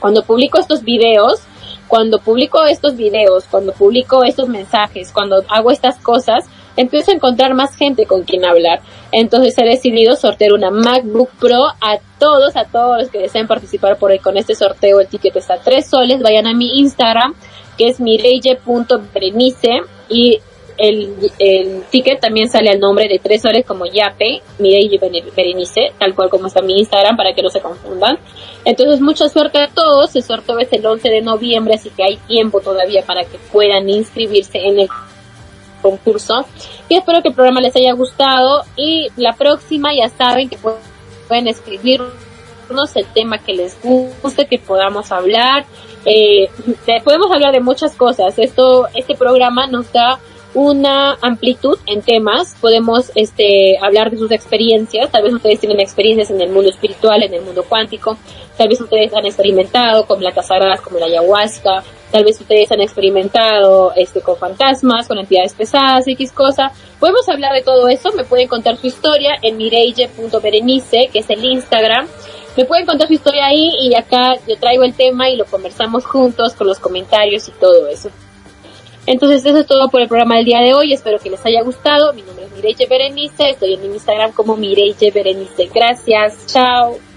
Cuando publico estos videos, cuando publico estos videos, cuando publico estos mensajes, cuando hago estas cosas, empiezo a encontrar más gente con quien hablar. Entonces he decidido sortear una MacBook Pro a todos, a todos los que deseen participar por ahí con este sorteo. El ticket está a 3 soles. Vayan a mi Instagram, que es mireille.berenice y el, el ticket también sale al nombre de tres soles como Yape, Mireille Berenice, tal cual como está mi Instagram para que no se confundan. Entonces mucha suerte a todos, el sorteo es el 11 de noviembre, así que hay tiempo todavía para que puedan inscribirse en el concurso. Y espero que el programa les haya gustado y la próxima ya saben que pueden escribirnos el tema que les guste, que podamos hablar eh, podemos hablar de muchas cosas. Esto, este programa nos da una amplitud en temas, podemos este, hablar de sus experiencias, tal vez ustedes tienen experiencias en el mundo espiritual, en el mundo cuántico, tal vez ustedes han experimentado con plantas sagradas como la ayahuasca, tal vez ustedes han experimentado este, con fantasmas, con entidades pesadas, X cosa, podemos hablar de todo eso, me pueden contar su historia en mireille.berenice, que es el Instagram, me pueden contar su historia ahí y acá yo traigo el tema y lo conversamos juntos con los comentarios y todo eso. Entonces eso es todo por el programa del día de hoy. Espero que les haya gustado. Mi nombre es Mireille Berenice. Estoy en Instagram como Mireille Berenice. Gracias. Chao.